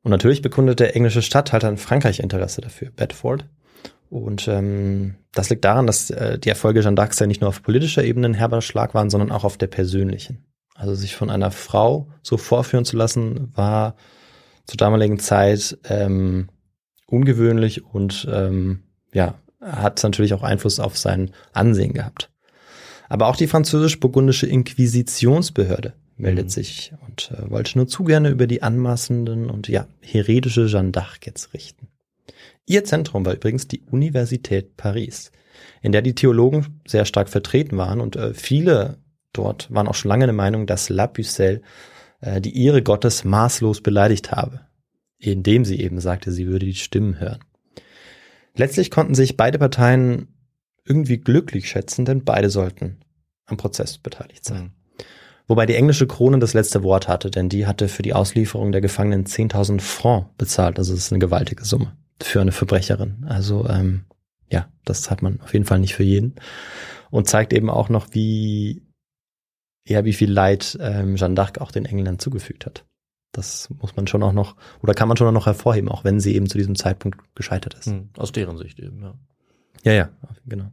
Und natürlich bekundet der englische Statthalter in Frankreich Interesse dafür, Bedford. Und ähm, das liegt daran, dass äh, die Erfolge Jeanne d'Arcs ja nicht nur auf politischer Ebene ein herber Schlag waren, sondern auch auf der persönlichen. Also sich von einer Frau so vorführen zu lassen, war zur damaligen Zeit ähm, ungewöhnlich und ähm, ja, hat natürlich auch Einfluss auf sein Ansehen gehabt. Aber auch die französisch-burgundische Inquisitionsbehörde meldet Mhm. sich und äh, wollte nur zu gerne über die anmaßenden und ja, heretische Jeanne d'Arc jetzt richten. Ihr Zentrum war übrigens die Universität Paris, in der die Theologen sehr stark vertreten waren und äh, viele dort waren auch schon lange der Meinung, dass La Pucelle äh, die Ehre Gottes maßlos beleidigt habe, indem sie eben sagte, sie würde die Stimmen hören. Letztlich konnten sich beide Parteien irgendwie glücklich schätzen, denn beide sollten am Prozess beteiligt sein. Mhm. Wobei die englische Krone das letzte Wort hatte, denn die hatte für die Auslieferung der Gefangenen 10.000 Francs bezahlt. Also das ist eine gewaltige Summe für eine Verbrecherin. Also ähm, ja, das hat man auf jeden Fall nicht für jeden. Und zeigt eben auch noch, wie, ja, wie viel Leid ähm, Jeanne d'Arc auch den Engländern zugefügt hat. Das muss man schon auch noch, oder kann man schon auch noch hervorheben, auch wenn sie eben zu diesem Zeitpunkt gescheitert ist. Mhm. Aus deren Sicht eben, ja. Ja, ja, genau.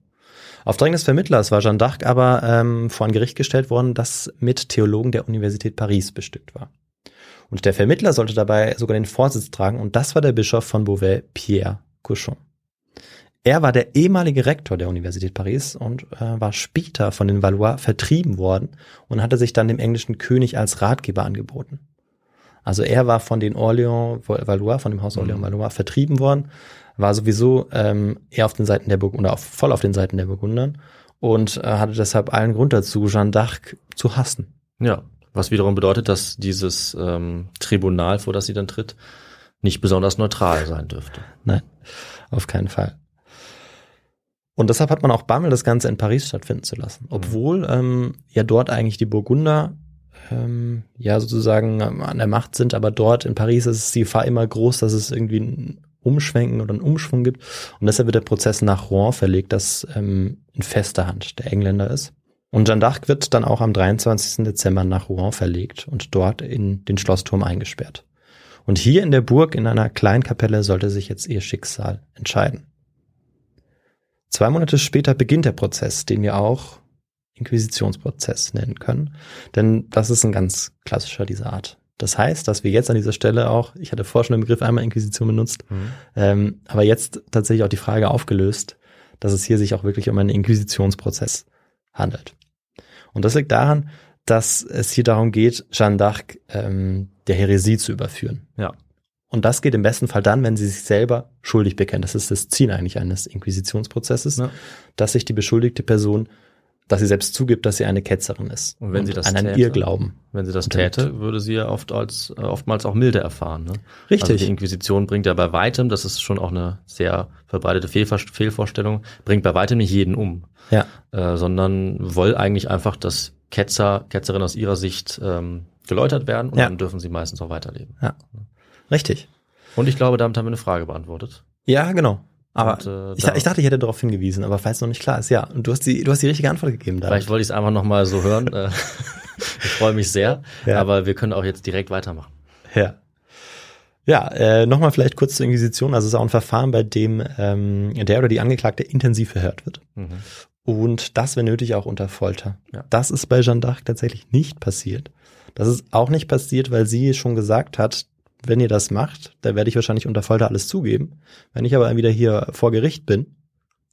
Auf Drängen des Vermittlers war Jeanne d'Arc aber ähm, vor ein Gericht gestellt worden, das mit Theologen der Universität Paris bestückt war. Und der Vermittler sollte dabei sogar den Vorsitz tragen und das war der Bischof von Beauvais, Pierre Cochon. Er war der ehemalige Rektor der Universität Paris und äh, war später von den Valois vertrieben worden und hatte sich dann dem englischen König als Ratgeber angeboten. Also er war von den Orléans Valois, von dem Haus Orléans Valois vertrieben worden, war sowieso ähm, eher auf den Seiten der Burgunder, oder auf, voll auf den Seiten der Burgundern und äh, hatte deshalb allen Grund dazu, Jeanne d'Arc zu hassen. Ja, was wiederum bedeutet, dass dieses ähm, Tribunal, vor das sie dann tritt, nicht besonders neutral sein dürfte. Nein, auf keinen Fall. Und deshalb hat man auch Bammel, das Ganze in Paris stattfinden zu lassen. Obwohl ähm, ja dort eigentlich die Burgunder ähm, ja sozusagen an der Macht sind, aber dort in Paris ist die Gefahr immer groß, dass es irgendwie ein Umschwenken oder einen Umschwung gibt. Und deshalb wird der Prozess nach Rouen verlegt, das ähm, in fester Hand der Engländer ist. Und Jeanne d'Arc wird dann auch am 23. Dezember nach Rouen verlegt und dort in den Schlossturm eingesperrt. Und hier in der Burg in einer kleinen Kapelle sollte sich jetzt ihr Schicksal entscheiden. Zwei Monate später beginnt der Prozess, den wir auch Inquisitionsprozess nennen können, denn das ist ein ganz klassischer dieser Art. Das heißt, dass wir jetzt an dieser Stelle auch, ich hatte vorher schon den Begriff einmal Inquisition benutzt, ähm, aber jetzt tatsächlich auch die Frage aufgelöst, dass es hier sich auch wirklich um einen Inquisitionsprozess handelt. Und das liegt daran, dass es hier darum geht, Jeanne d'Arc ähm, der Häresie zu überführen. Ja. Und das geht im besten Fall dann, wenn sie sich selber schuldig bekennt. Das ist das Ziel eigentlich eines Inquisitionsprozesses, Ja. dass sich die beschuldigte Person, dass sie selbst zugibt, dass sie eine Ketzerin ist. Und wenn sie das an täte? Irrglauben. Wenn sie das täte, würde sie ja oft als, äh, oftmals auch milde erfahren. Ne? Richtig. Also die Inquisition bringt ja bei weitem, das ist schon auch eine sehr verbreitete Fehlver Fehlvorstellung, bringt bei weitem nicht jeden um, Ja, äh, sondern will eigentlich einfach, dass Ketzer, Ketzerinnen aus ihrer Sicht ähm, geläutert werden und Ja. dann dürfen sie meistens auch weiterleben. richtig. Und ich glaube, damit haben wir eine Frage beantwortet. Ja, genau. Aber Und, äh, ich, ich dachte, ich hätte darauf hingewiesen, aber falls noch nicht klar ist, ja. Und du hast die, du hast die richtige Antwort gegeben da. Vielleicht wollte ich es einfach nochmal so hören. Äh, ich freue mich sehr, Ja. aber wir können auch jetzt direkt weitermachen. Ja. Ja, äh, nochmal vielleicht kurz zur Inquisition. Also es ist auch ein Verfahren, bei dem ähm, der oder die Angeklagte intensiv verhört wird. Mhm. Und das, wenn nötig, auch unter Folter. Ja. Das ist bei Jeanne d'Arc tatsächlich nicht passiert. Das ist auch nicht passiert, weil sie schon gesagt hat, wenn ihr das macht, dann werde ich wahrscheinlich unter Folter alles zugeben. Wenn ich aber wieder hier vor Gericht bin,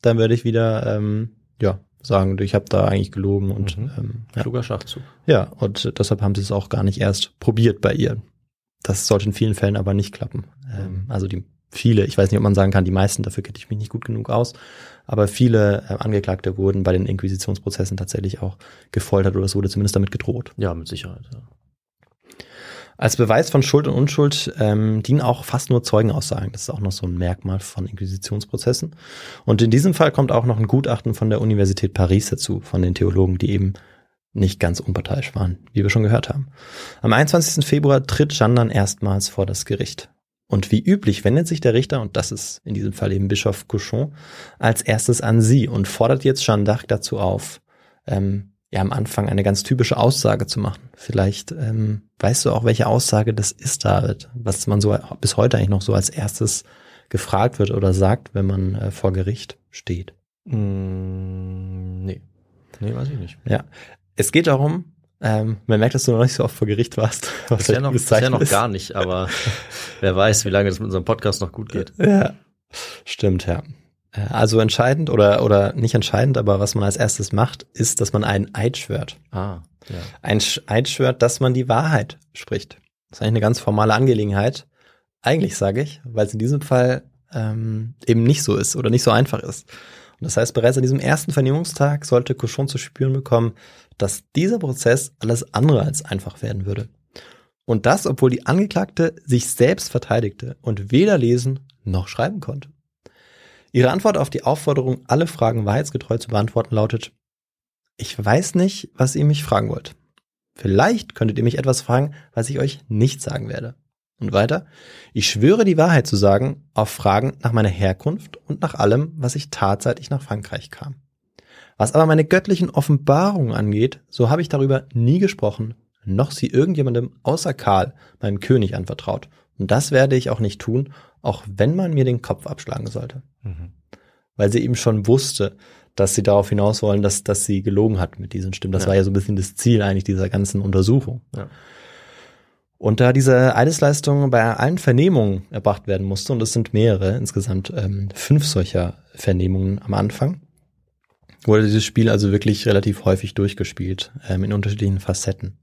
dann werde ich wieder ähm, ja sagen, ich habe da eigentlich gelogen und Mhm. ähm, ja. Kluger Schachzug. ja, und deshalb haben sie es auch gar nicht erst probiert bei ihr. Das sollte in vielen Fällen aber nicht klappen. Ähm, also die viele, ich weiß nicht, ob man sagen kann, die meisten, dafür kenne ich mich nicht gut genug aus, aber viele äh, Angeklagte wurden bei den Inquisitionsprozessen tatsächlich auch gefoltert oder es wurde zumindest damit gedroht. Ja, mit Sicherheit. Ja. Als Beweis von Schuld und Unschuld ähm, dienen auch fast nur Zeugenaussagen. Das ist auch noch so ein Merkmal von Inquisitionsprozessen. Und in diesem Fall kommt auch noch ein Gutachten von der Universität Paris dazu, von den Theologen, die eben nicht ganz unparteiisch waren, wie wir schon gehört haben. Am 21. Februar tritt Jeanne dann erstmals vor das Gericht. Und wie üblich wendet sich der Richter, und das ist in diesem Fall eben Bischof Cochon, als erstes an sie und fordert jetzt Jeanne d'Arc dazu auf, ähm, ja am Anfang eine ganz typische Aussage zu machen. Vielleicht ähm, weißt du auch, welche Aussage das ist, David, was man so bis heute eigentlich noch so als erstes gefragt wird oder sagt, wenn man äh, vor Gericht steht. Mm, nee. Nee, weiß ich nicht. Ja, es geht darum, ähm, man merkt, dass du noch nicht so oft vor Gericht warst. Was Bisher ein noch, bisher noch gar nicht, aber wer weiß, wie lange das mit unserem Podcast noch gut geht. Ja, stimmt, ja. Äh, Also entscheidend oder, oder nicht entscheidend, aber was man als erstes macht, ist, dass man einen Eid schwört. Ah, ja. Ein Eid schwört, dass man die Wahrheit spricht. Das ist eigentlich eine ganz formale Angelegenheit. Eigentlich sage ich, weil es in diesem Fall ähm, eben nicht so ist oder nicht so einfach ist. Und das heißt, bereits an diesem ersten Vernehmungstag sollte Cochon zu spüren bekommen, dass dieser Prozess alles andere als einfach werden würde. Und das, obwohl die Angeklagte sich selbst verteidigte und weder lesen noch schreiben konnte. Ihre Antwort auf die Aufforderung, alle Fragen wahrheitsgetreu zu beantworten, lautet, ich weiß nicht, was ihr mich fragen wollt. Vielleicht könntet ihr mich etwas fragen, was ich euch nicht sagen werde. Und weiter, ich schwöre die Wahrheit zu sagen auf Fragen nach meiner Herkunft und nach allem, was ich tat, seit ich nach Frankreich kam. Was aber meine göttlichen Offenbarungen angeht, so habe ich darüber nie gesprochen, noch sie irgendjemandem außer Karl, meinem König, anvertraut. Und das werde ich auch nicht tun, auch wenn man mir den Kopf abschlagen sollte. Mhm. Weil sie eben schon wusste, dass sie darauf hinaus wollen, dass, dass sie gelogen hat mit diesen Stimmen. Das Ja. war ja so ein bisschen das Ziel eigentlich dieser ganzen Untersuchung. Ja. Und da diese Eidesleistung bei allen Vernehmungen erbracht werden musste, und es sind mehrere, insgesamt ähm, fünf solcher Vernehmungen am Anfang, wurde dieses Spiel also wirklich relativ häufig durchgespielt, ähm, in unterschiedlichen Facetten.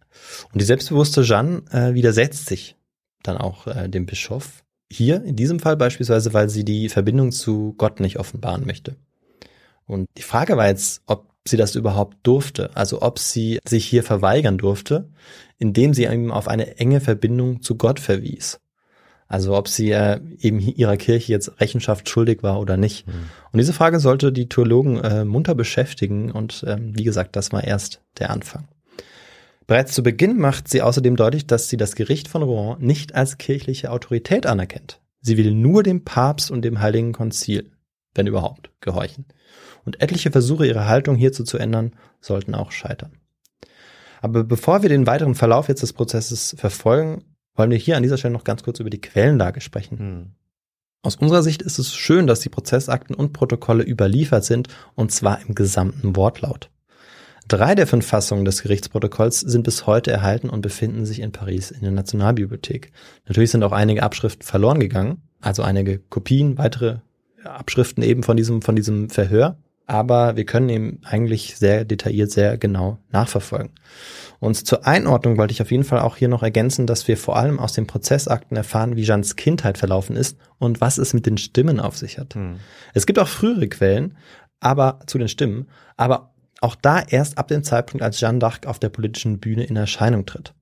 Und die selbstbewusste Jeanne äh, widersetzt sich dann auch äh, dem Bischof. Hier, in diesem Fall beispielsweise, weil sie die Verbindung zu Gott nicht offenbaren möchte. Und die Frage war jetzt, ob sie das überhaupt durfte, also ob sie sich hier verweigern durfte, indem sie eben auf eine enge Verbindung zu Gott verwies. Also ob sie äh, eben ihrer Kirche jetzt Rechenschaft schuldig war oder nicht. Und diese Frage sollte die Theologen äh, munter beschäftigen und ähm, wie gesagt, das war erst der Anfang. Bereits zu Beginn macht sie außerdem deutlich, dass sie das Gericht von Rouen nicht als kirchliche Autorität anerkennt. Sie will nur dem Papst und dem Heiligen Konzil, wenn überhaupt, gehorchen. Und etliche Versuche, ihre Haltung hierzu zu ändern, sollten auch scheitern. Aber bevor wir den weiteren Verlauf jetzt des Prozesses verfolgen, wollen wir hier an dieser Stelle noch ganz kurz über die Quellenlage sprechen. Hm. Aus unserer Sicht ist es schön, dass die Prozessakten und Protokolle überliefert sind, und zwar im gesamten Wortlaut. Drei der fünf Fassungen des Gerichtsprotokolls sind bis heute erhalten und befinden sich in Paris in der Nationalbibliothek. Natürlich sind auch einige Abschriften verloren gegangen, also einige Kopien, weitere Abschriften eben von diesem, von diesem Verhör. Aber wir können eben eigentlich sehr detailliert, sehr genau nachverfolgen. Und zur Einordnung wollte ich auf jeden Fall auch hier noch ergänzen, dass wir vor allem aus den Prozessakten erfahren, wie Jeans Kindheit verlaufen ist und was es mit den Stimmen auf sich hat. Hm. Es gibt auch frühere Quellen, aber zu den Stimmen, aber auch da erst ab dem Zeitpunkt, als Jeanne d'Arc auf der politischen Bühne in Erscheinung tritt.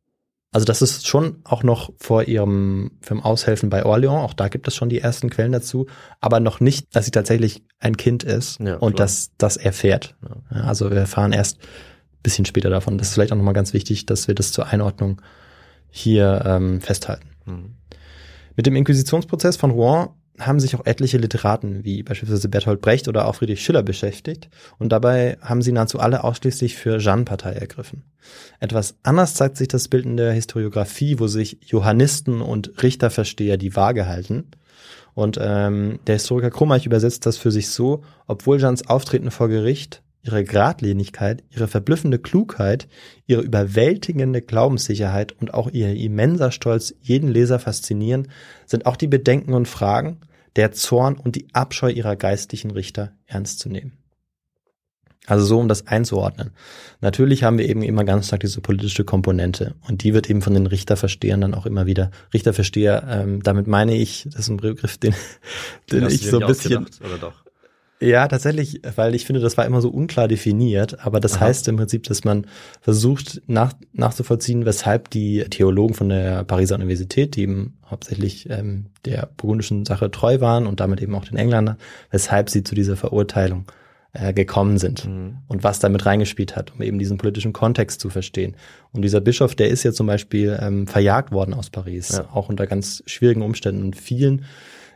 Also das ist schon auch noch vor ihrem, vom Aushelfen bei Orléans, auch da gibt es schon die ersten Quellen dazu, aber noch nicht, dass sie tatsächlich ein Kind ist Ja, und klar. das, erfährt. Ja, also wir erfahren erst ein bisschen später davon. Das ist vielleicht auch nochmal ganz wichtig, dass wir das zur Einordnung hier ähm, festhalten. Hm. Mit dem Inquisitionsprozess von Rouen haben sich auch etliche Literaten wie beispielsweise Bertolt Brecht oder auch Friedrich Schiller beschäftigt und dabei haben sie nahezu alle ausschließlich für Jeanne-Partei ergriffen. Etwas anders zeigt sich das Bild in der Historiografie, wo sich Johannisten und Richterversteher die Waage halten. Und ähm, der Historiker Krummeich übersetzt das für sich so, obwohl Jeannes Auftreten vor Gericht ihre Gradlinigkeit, ihre verblüffende Klugheit, ihre überwältigende Glaubenssicherheit und auch ihr immenser Stolz jeden Leser faszinieren, sind auch die Bedenken und Fragen, der Zorn und die Abscheu ihrer geistlichen Richter ernst zu nehmen. Also so, um das einzuordnen. Natürlich haben wir eben immer ganz stark diese politische Komponente und die wird eben von den Richterverstehern dann auch immer wieder. Richterversteher, ähm, damit meine ich, das ist ein Begriff, den, den ich so ein bisschen. Ja, tatsächlich, weil ich finde, das war immer so unklar definiert, aber das Aha. heißt im Prinzip, dass man versucht nach, nachzuvollziehen, weshalb die Theologen von der Pariser Universität, die eben hauptsächlich ähm, der burgundischen Sache treu waren und damit eben auch den Engländern, weshalb sie zu dieser Verurteilung äh, gekommen sind Mhm. und was damit reingespielt hat, um eben diesen politischen Kontext zu verstehen. Und dieser Bischof, der ist ja zum Beispiel ähm, verjagt worden aus Paris, Ja. auch unter ganz schwierigen Umständen. Und vielen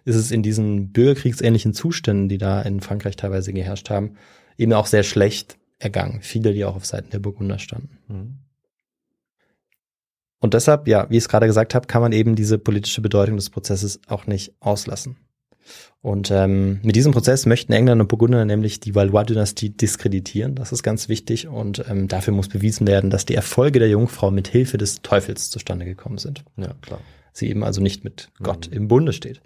ist es in diesen bürgerkriegsähnlichen Zuständen, die da in Frankreich teilweise geherrscht haben, eben auch sehr schlecht ergangen. Viele, die auch auf Seiten der Burgunder standen. Mhm. Und deshalb, ja, wie ich es gerade gesagt habe, kann man eben diese politische Bedeutung des Prozesses auch nicht auslassen. Und ähm, mit diesem Prozess möchten Engländer und Burgunder nämlich die Valois-Dynastie diskreditieren. Das ist ganz wichtig und ähm, dafür muss bewiesen werden, dass die Erfolge der Jungfrau mit Hilfe des Teufels zustande gekommen sind. Ja, klar. Sie eben also nicht mit Gott im Bunde steht.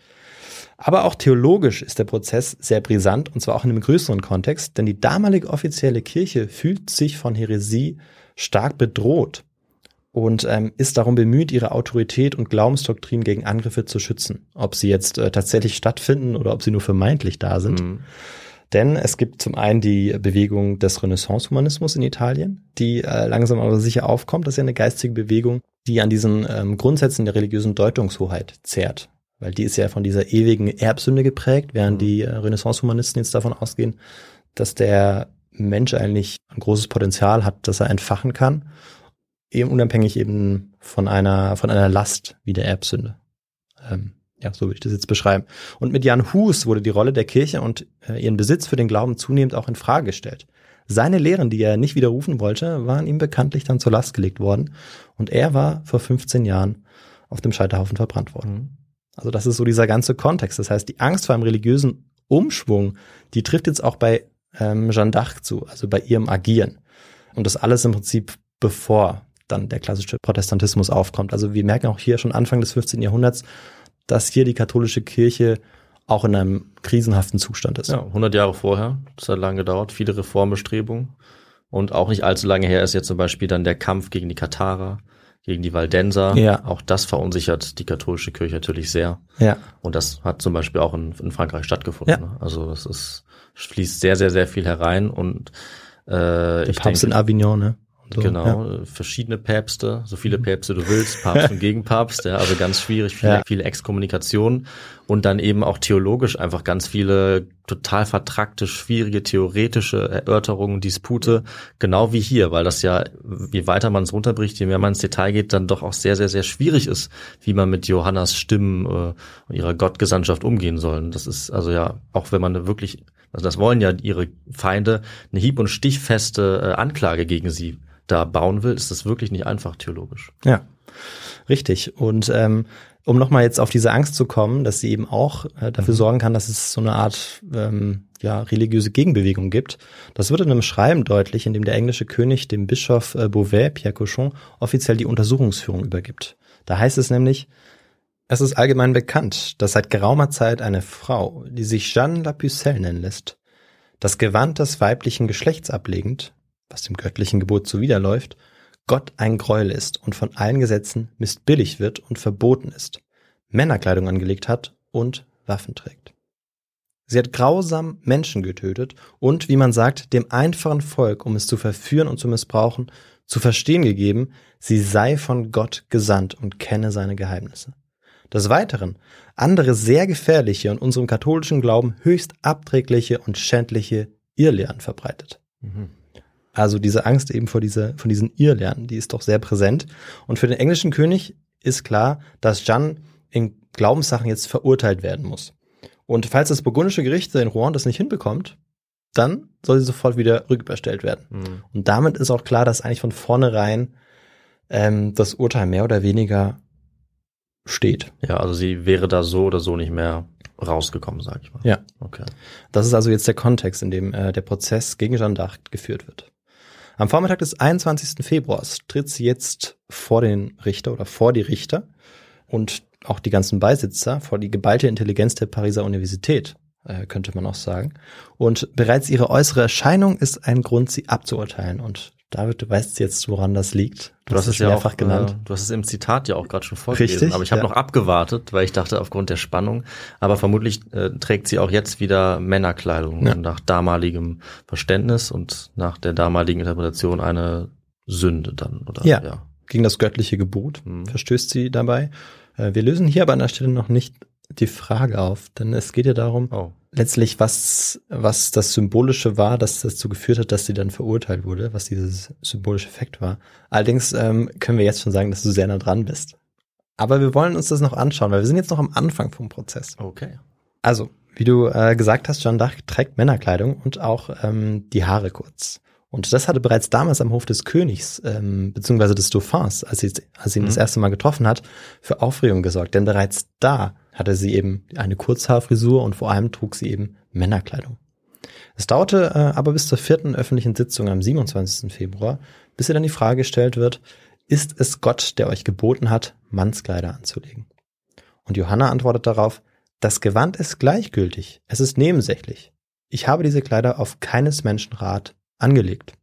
Aber auch theologisch ist der Prozess sehr brisant und zwar auch in einem größeren Kontext, denn die damalige offizielle Kirche fühlt sich von Häresie stark bedroht und ähm, ist darum bemüht, ihre Autorität und Glaubensdoktrin gegen Angriffe zu schützen. Ob sie jetzt äh, tatsächlich stattfinden oder ob sie nur vermeintlich da sind. Mhm. Denn es gibt zum einen die Bewegung des Renaissance-Humanismus in Italien, die äh, langsam aber sicher aufkommt. Das ist ja eine geistige Bewegung, die an diesen ähm, Grundsätzen der religiösen Deutungshoheit zehrt. Weil die ist ja von dieser ewigen Erbsünde geprägt, während die äh, Renaissance-Humanisten jetzt davon ausgehen, dass der Mensch eigentlich ein großes Potenzial hat, das er entfachen kann, eben unabhängig eben von einer, von einer Last wie der Erbsünde. Ähm, ja, so würde ich das jetzt beschreiben. Und mit Jan Hus wurde die Rolle der Kirche und äh, ihren Besitz für den Glauben zunehmend auch in Frage gestellt. Seine Lehren, die er nicht widerrufen wollte, waren ihm bekanntlich dann zur Last gelegt worden. Und er war vor 15 Jahren auf dem Scheiterhaufen verbrannt worden. Mhm. Also das ist so dieser ganze Kontext. Das heißt, die Angst vor einem religiösen Umschwung, die trifft jetzt auch bei ähm, Jeanne d'Arc zu, also bei ihrem Agieren. Und das alles im Prinzip bevor dann der klassische Protestantismus aufkommt. Also wir merken auch hier schon Anfang des 15. Jahrhunderts, dass hier die katholische Kirche auch in einem krisenhaften Zustand ist. Ja, 100 Jahre vorher. Das hat lange gedauert. Viele Reformbestrebungen. Und auch nicht allzu lange her ist jetzt zum Beispiel dann der Kampf gegen die Katharer, gegen die Waldenser. Ja. Auch das verunsichert die katholische Kirche natürlich sehr. Ja. Und das hat zum Beispiel auch in, in Frankreich stattgefunden. Ja. Also das ist, fließt sehr, sehr, sehr viel herein und äh, Der ich Papst denke, in Avignon, ne? Und so, Genau, Ja. verschiedene Päpste, so viele Päpste du willst, Papst und Gegenpapst, ja, also ganz schwierig, viele, Ja. viele Exkommunikationen und dann eben auch theologisch einfach ganz viele total vertrackte, schwierige theoretische Erörterungen, Dispute, genau wie hier, weil das ja, je weiter man es runterbricht, je mehr man ins Detail geht, dann doch auch sehr, sehr, sehr schwierig ist, wie man mit Johannas Stimmen äh, und ihrer Gottgesandtschaft umgehen soll. Das ist also ja, auch wenn man wirklich, also das wollen ja ihre Feinde, eine hieb- und stichfeste äh, Anklage gegen sie da bauen will, ist das wirklich nicht einfach theologisch. Ja, richtig. Und ähm, um nochmal jetzt auf diese Angst zu kommen, dass sie eben auch äh, dafür sorgen kann, dass es so eine Art ähm, ja, religiöse Gegenbewegung gibt. Das wird in einem Schreiben deutlich, in dem der englische König dem Bischof äh, Beauvais, Pierre Cochon, offiziell die Untersuchungsführung übergibt. Da heißt es nämlich, es ist allgemein bekannt, dass seit geraumer Zeit eine Frau, die sich Jeanne la Pucelle nennen lässt, das Gewand des weiblichen Geschlechts ablegend, was dem göttlichen Gebot zuwiderläuft, Gott ein Gräuel ist und von allen Gesetzen missbilligt wird und verboten ist, Männerkleidung angelegt hat und Waffen trägt. Sie hat grausam Menschen getötet und, wie man sagt, dem einfachen Volk, um es zu verführen und zu missbrauchen, zu verstehen gegeben, sie sei von Gott gesandt und kenne seine Geheimnisse. Des Weiteren andere sehr gefährliche und unserem katholischen Glauben höchst abträgliche und schändliche Irrlehren verbreitet. Also diese Angst eben vor, dieser, von diesen Irrlernen, die ist doch sehr präsent. Und für den englischen König ist klar, dass Jeanne in Glaubenssachen jetzt verurteilt werden muss. Und falls das burgundische Gericht in Rouen das nicht hinbekommt, dann soll sie sofort wieder rücküberstellt werden. Mhm. Und damit ist auch klar, dass eigentlich von vornherein ähm, das Urteil mehr oder weniger steht. Ja, also sie wäre da so oder so nicht mehr rausgekommen, sag ich mal. Ja. Okay. Das ist also jetzt der Kontext, in dem äh, der Prozess gegen Jeanne d'Arc geführt wird. Am Vormittag des 21. Februars tritt sie jetzt vor den Richter oder vor die Richter und auch die ganzen Beisitzer vor die geballte Intelligenz der Pariser Universität, äh, könnte man auch sagen. Und bereits ihre äußere Erscheinung ist ein Grund, sie abzuurteilen. Und David, du weißt jetzt, woran das liegt. Du hast es ja mehrfach auch, genannt. Äh, du hast es im Zitat ja auch gerade schon vorgelesen. Richtig, aber ich habe ja. noch abgewartet, weil ich dachte, aufgrund der Spannung. Aber vermutlich äh, trägt sie auch jetzt wieder Männerkleidung Ja. nach damaligem Verständnis und nach der damaligen Interpretation eine Sünde dann, oder? Ja. Gegen das göttliche Gebot Mhm. verstößt sie dabei. Äh, Wir lösen hier aber an der Stelle noch nicht die Frage auf, denn es geht ja darum, Oh. Letztlich, was, was das Symbolische war, das dazu geführt hat, dass sie dann verurteilt wurde, was dieses symbolische Effekt war. Allerdings ähm, können wir jetzt schon sagen, dass du sehr nah dran bist. Aber wir wollen uns das noch anschauen, weil wir sind jetzt noch am Anfang vom Prozess. Okay. Also, wie du äh, gesagt hast, Jeanne d'Arc trägt Männerkleidung und auch ähm, die Haare kurz. Und das hatte bereits damals am Hof des Königs, ähm, beziehungsweise des Dauphins, als sie, als sie ihn das Mhm. erste Mal getroffen hat, für Aufregung gesorgt. Denn bereits da hatte sie eben eine Kurzhaarfrisur und vor allem trug sie eben Männerkleidung. Es dauerte äh, aber bis zur vierten öffentlichen Sitzung am 27. Februar, bis ihr dann die Frage gestellt wird, ist es Gott, der euch geboten hat, Mannskleider anzulegen? Und Johanna antwortet darauf, das Gewand ist gleichgültig, es ist nebensächlich. Ich habe diese Kleider auf keines Menschen Rat angelegt.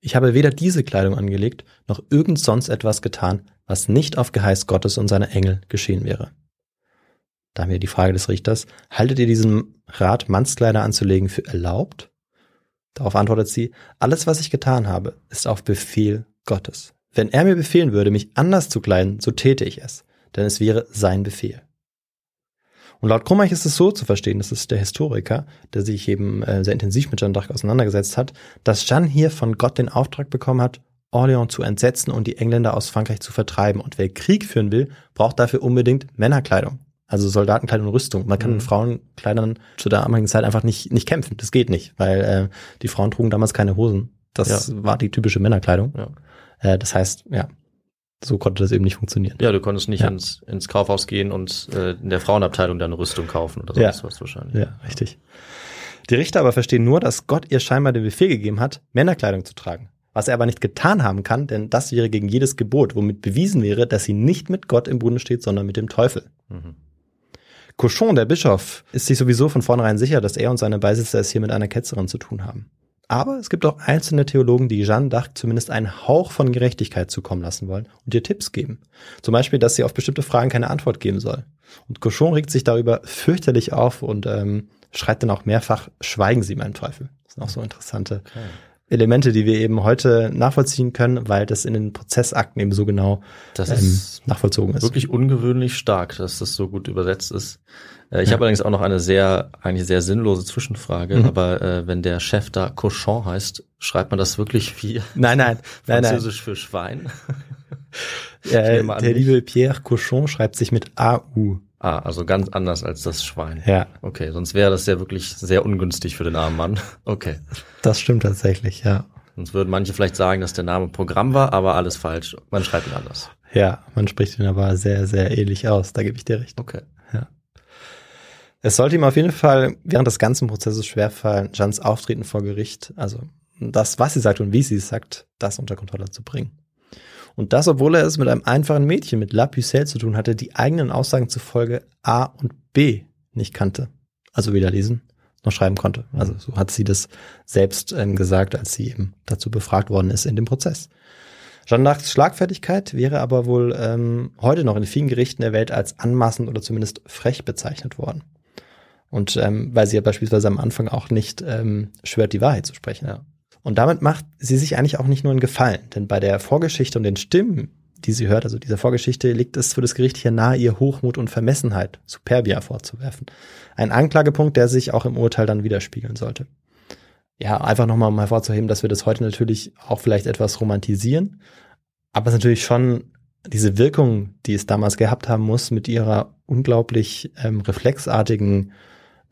Ich habe weder diese Kleidung angelegt, noch irgend sonst etwas getan, was nicht auf Geheiß Gottes und seiner Engel geschehen wäre. Da haben wir die Frage des Richters, haltet ihr diesen Rat, Mannskleider anzulegen, für erlaubt? Darauf antwortet sie, alles, was ich getan habe, ist auf Befehl Gottes. Wenn er mir befehlen würde, mich anders zu kleiden, so täte ich es, denn es wäre sein Befehl. Und laut Krummeich ist es so zu verstehen, das ist der Historiker, der sich eben äh, sehr intensiv mit Jeanne d'Arc auseinandergesetzt hat, dass Jeanne hier von Gott den Auftrag bekommen hat, Orléans zu entsetzen und die Engländer aus Frankreich zu vertreiben. Und wer Krieg führen will, braucht dafür unbedingt Männerkleidung. Also Soldatenkleidung und Rüstung. Man kann Mhm. in Frauenkleidern zu der damaligen Zeit einfach nicht, nicht kämpfen. Das geht nicht, weil äh, die Frauen trugen damals keine Hosen. Das war die typische Männerkleidung. Ja. Äh, das heißt, ja, so konnte das eben nicht funktionieren. Ja, du konntest nicht Ja. ins, ins Kaufhaus gehen und äh, in der Frauenabteilung deine Rüstung kaufen oder Ja. sonst was wahrscheinlich. Ja, richtig. Die Richter aber verstehen nur, dass Gott ihr scheinbar den Befehl gegeben hat, Männerkleidung zu tragen. Was er aber nicht getan haben kann, denn das wäre gegen jedes Gebot, womit bewiesen wäre, dass sie nicht mit Gott im Bunde steht, sondern mit dem Teufel. Mhm. Cochon, der Bischof, ist sich sowieso von vornherein sicher, dass er und seine Beisitzer es hier mit einer Ketzerin zu tun haben. Aber es gibt auch einzelne Theologen, die Jeanne d'Arc zumindest einen Hauch von Gerechtigkeit zukommen lassen wollen und ihr Tipps geben. Zum Beispiel, dass sie auf bestimmte Fragen keine Antwort geben soll. Und Cochon regt sich darüber fürchterlich auf und ähm, schreit dann auch mehrfach, schweigen Sie, mein Teufel. Das sind auch so interessante Okay. Elemente, die wir eben heute nachvollziehen können, weil das in den Prozessakten eben so genau Das ähm, ist nachvollzogen ist. wirklich ungewöhnlich stark, dass das so gut übersetzt ist. Äh, ich Ja. habe allerdings auch noch eine sehr, eigentlich sehr sinnlose Zwischenfrage, Mhm. aber äh, wenn der Chef da Cochon heißt, schreibt man das wirklich wie Nein, nein, nein, nein. Französisch für Schwein? Äh, der nicht. liebe Pierre Cochon schreibt sich mit AU. Ah, also ganz anders als das Schwein. Ja, Okay, sonst wäre das ja wirklich sehr ungünstig für den armen Mann. Okay. das stimmt tatsächlich, ja. Sonst würden manche vielleicht sagen, dass der Name Programm war, aber alles falsch. Man schreibt ihn anders. Ja, man spricht ihn aber sehr, sehr ähnlich aus, da gebe ich dir recht. Okay. Es sollte ihm auf jeden Fall während des ganzen Prozesses schwerfallen, Jeans Auftreten vor Gericht, also das, was sie sagt und wie sie es sagt, das unter Kontrolle zu bringen. Und das, obwohl er es mit einem einfachen Mädchen, mit La Pucelle zu tun hatte, die eigenen Aussagen zufolge A und B nicht kannte. Also weder lesen noch schreiben konnte. Also so hat sie das selbst ähm, gesagt, als sie eben dazu befragt worden ist in dem Prozess. Jeanne d'Arcs Schlagfertigkeit wäre aber wohl ähm, heute noch in vielen Gerichten der Welt als anmaßend oder zumindest frech bezeichnet worden. Und ähm, weil sie ja beispielsweise am Anfang auch nicht ähm, schwört, die Wahrheit zu sprechen. Ja. Und damit macht sie sich eigentlich auch nicht nur einen Gefallen, denn bei der Vorgeschichte und den Stimmen, die sie hört, also dieser Vorgeschichte, liegt es für das Gericht hier nahe, ihr Hochmut und Vermessenheit, Superbia vorzuwerfen. Ein Anklagepunkt, der sich auch im Urteil dann widerspiegeln sollte. Ja, einfach nochmal um hervorzuheben, dass wir das heute natürlich auch vielleicht etwas romantisieren, aber es ist natürlich schon diese Wirkung, die es damals gehabt haben muss, mit ihrer unglaublich ähm, reflexartigen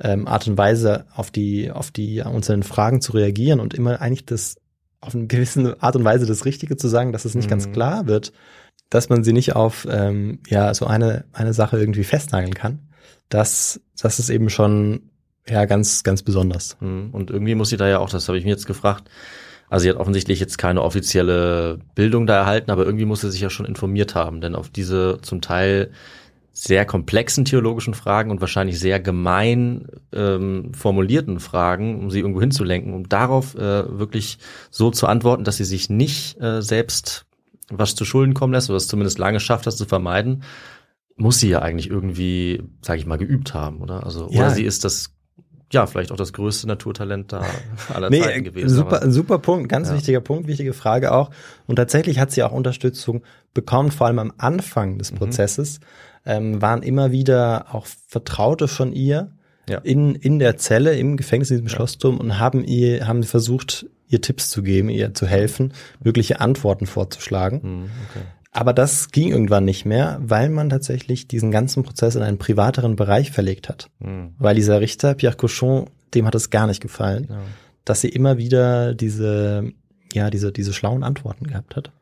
ähm, Art und Weise auf die, auf die einzelnen Fragen zu reagieren und immer eigentlich das auf eine gewisse Art und Weise das Richtige zu sagen, dass es nicht ganz Mhm. klar wird. dass man sie nicht auf ähm, ja so eine eine Sache irgendwie festnageln kann. Das das ist eben schon ja ganz ganz besonders. Mhm. Und irgendwie muss sie da ja auch, das habe ich mir jetzt gefragt, also sie hat offensichtlich jetzt keine offizielle Bildung da erhalten, aber irgendwie muss sie sich ja schon informiert haben, denn auf diese zum Teil sehr komplexen theologischen Fragen und wahrscheinlich sehr gemein ähm, formulierten Fragen, um sie irgendwo hinzulenken, um darauf äh, wirklich so zu antworten, dass sie sich nicht äh, selbst was zu Schulden kommen lässt oder es zumindest lange schafft, das zu vermeiden, muss sie ja eigentlich irgendwie, sage ich mal, geübt haben, oder? Also Ja. oder sie ist das ja vielleicht auch das größte Naturtalent da aller Nee, Zeiten gewesen. super, aber- super Punkt, ganz Ja. wichtiger Punkt, wichtige Frage auch. Und tatsächlich hat sie auch Unterstützung bekommen, vor allem am Anfang Mhm. des Prozesses, ähm, waren immer wieder auch Vertraute von ihr Ja. in, in der Zelle, im Gefängnis, in diesem Schlossturm und haben ihr, haben versucht, ihr Tipps zu geben, ihr zu helfen, mögliche Antworten vorzuschlagen. Hm, okay. Aber das ging irgendwann nicht mehr, weil man tatsächlich diesen ganzen Prozess in einen privateren Bereich verlegt hat. Hm, Weil dieser Richter, Pierre Cochon, dem hat es gar nicht gefallen, ja. dass sie immer wieder diese, ja, diese, diese schlauen Antworten gehabt hat.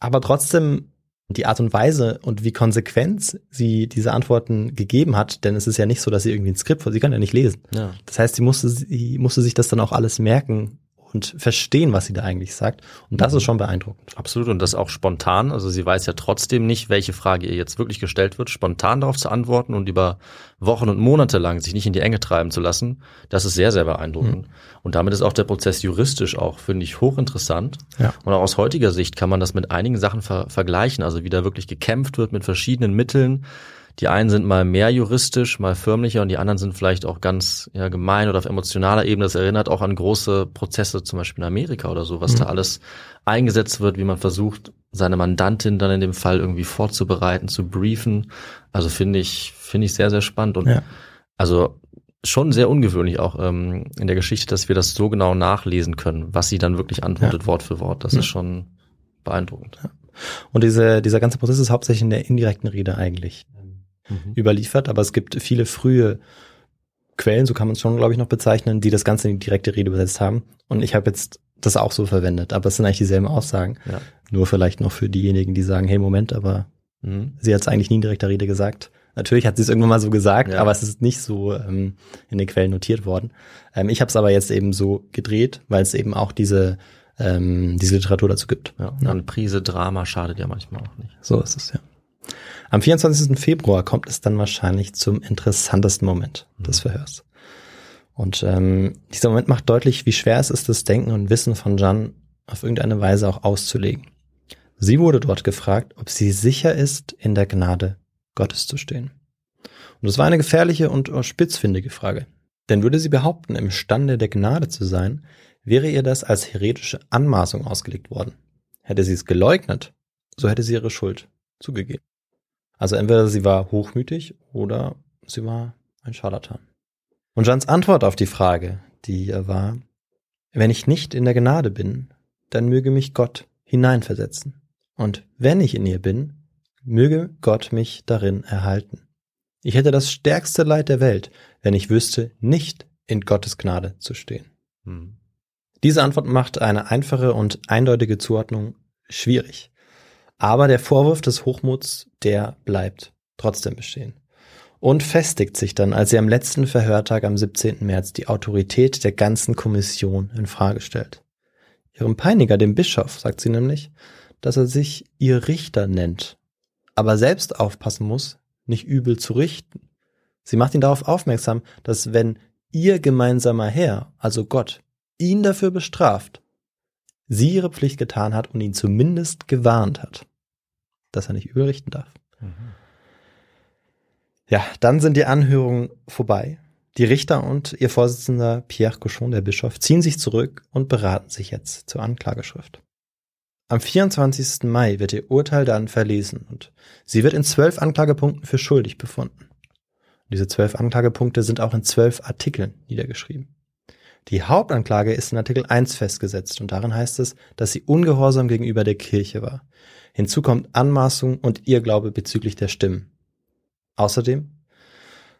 Aber trotzdem die Art und Weise und wie konsequent sie diese Antworten gegeben hat, denn es ist ja nicht so, dass sie irgendwie ein Skript, sie kann ja nicht lesen. ja. Das heißt, sie musste, sie musste sich das dann auch alles merken und verstehen, was sie da eigentlich sagt. Und das ist schon beeindruckend. Absolut und das auch spontan. Also sie weiß ja trotzdem nicht, welche Frage ihr jetzt wirklich gestellt wird, spontan darauf zu antworten und über Wochen und Monate lang sich nicht in die Enge treiben zu lassen. Das ist sehr, sehr beeindruckend. Und damit ist auch der Prozess juristisch auch, finde ich, hochinteressant. Ja. Und auch aus heutiger Sicht kann man das mit einigen Sachen ver vergleichen. Also wie da wirklich gekämpft wird mit verschiedenen Mitteln. Die einen sind mal mehr juristisch, mal förmlicher und die anderen sind vielleicht auch ganz ja, gemein oder auf emotionaler Ebene. Das erinnert auch an große Prozesse, zum Beispiel in Amerika oder so, was da alles eingesetzt wird, wie man versucht, seine Mandantin dann in dem Fall irgendwie vorzubereiten, zu briefen. Also finde ich, finde ich sehr, sehr spannend und Ja. also schon sehr ungewöhnlich auch ähm, in der Geschichte, dass wir das so genau nachlesen können, was sie dann wirklich antwortet, Wort für Wort. Das ist schon beeindruckend. Und diese, dieser ganze Prozess ist hauptsächlich in der indirekten Rede eigentlich Mhm. überliefert, aber es gibt viele frühe Quellen, so kann man es schon, glaube ich, noch bezeichnen, die das Ganze in die direkte Rede übersetzt haben. Und ich habe jetzt das auch so verwendet, aber es sind eigentlich dieselben Aussagen. Ja. Nur vielleicht noch für diejenigen, die sagen, hey, Moment, aber Mhm. sie hat es eigentlich nie in direkter Rede gesagt. Natürlich hat sie es irgendwann mal so gesagt, Ja. aber es ist nicht so ähm, in den Quellen notiert worden. Ähm, ich habe es aber jetzt eben so gedreht, weil es eben auch diese, ähm, diese Literatur dazu gibt. Ja, eine Prise Drama schadet ja manchmal auch nicht. So ist es, ja. Am 24. Februar kommt es dann wahrscheinlich zum interessantesten Moment des Verhörs. Und ähm, dieser Moment macht deutlich, wie schwer es ist, das Denken und Wissen von Jeanne auf irgendeine Weise auch auszulegen. Sie wurde dort gefragt, ob sie sicher ist, in der Gnade Gottes zu stehen. Und es war eine gefährliche und spitzfindige Frage. Denn würde sie behaupten, imstande der Gnade zu sein, wäre ihr das als heretische Anmaßung ausgelegt worden. Hätte sie es geleugnet, so hätte sie ihre Schuld zugegeben. Also entweder sie war hochmütig oder sie war ein Scharlatan. Und Jeans Antwort auf die Frage, die er war, wenn ich nicht in der Gnade bin, dann möge mich Gott hineinversetzen. Und wenn ich in ihr bin, möge Gott mich darin erhalten. Ich hätte das stärkste Leid der Welt, wenn ich wüsste, nicht in Gottes Gnade zu stehen. Mhm. Diese Antwort macht eine einfache und eindeutige Zuordnung schwierig. Aber der Vorwurf des Hochmuts, der bleibt trotzdem bestehen. Und festigt sich dann, als sie am letzten Verhörtag am 17. März die Autorität der ganzen Kommission in Frage stellt. Ihrem Peiniger, dem Bischof, sagt sie nämlich, dass er sich ihr Richter nennt, aber selbst aufpassen muss, nicht übel zu richten. Sie macht ihn darauf aufmerksam, dass wenn ihr gemeinsamer Herr, also Gott, ihn dafür bestraft, sie ihre Pflicht getan hat und ihn zumindest gewarnt hat, dass er nicht übel richten darf. Ja, dann sind die Anhörungen vorbei. Die Richter und ihr Vorsitzender Pierre Cochon, der Bischof, ziehen sich zurück und beraten sich jetzt zur Anklageschrift. Am 24. Mai wird ihr Urteil dann verlesen und sie wird in zwölf Anklagepunkten für schuldig befunden. Diese zwölf Anklagepunkte sind auch in zwölf Artikeln niedergeschrieben. Die Hauptanklage ist in Artikel 1 festgesetzt und darin heißt es, dass sie ungehorsam gegenüber der Kirche war. Hinzu kommt Anmaßung und Irrglaube bezüglich der Stimmen. Außerdem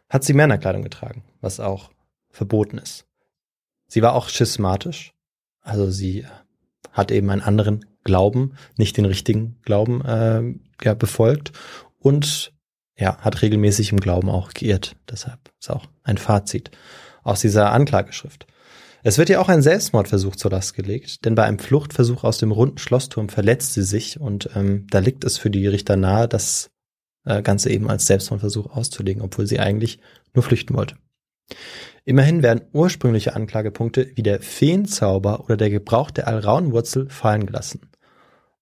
hat sie Männerkleidung getragen, was auch verboten ist. Sie war auch schismatisch, also sie hat eben einen anderen Glauben, nicht den richtigen Glauben äh, ja, befolgt und ja, hat regelmäßig im Glauben auch geirrt. Deshalb ist auch ein Fazit aus dieser Anklageschrift. Es wird ihr auch ein Selbstmordversuch zur Last gelegt, denn bei einem Fluchtversuch aus dem runden Schlossturm verletzt sie sich und ähm, da liegt es für die Richter nahe, das äh, Ganze eben als Selbstmordversuch auszulegen, obwohl sie eigentlich nur flüchten wollte. Immerhin werden ursprüngliche Anklagepunkte wie der Feenzauber oder der Gebrauch der Alraunwurzel fallen gelassen.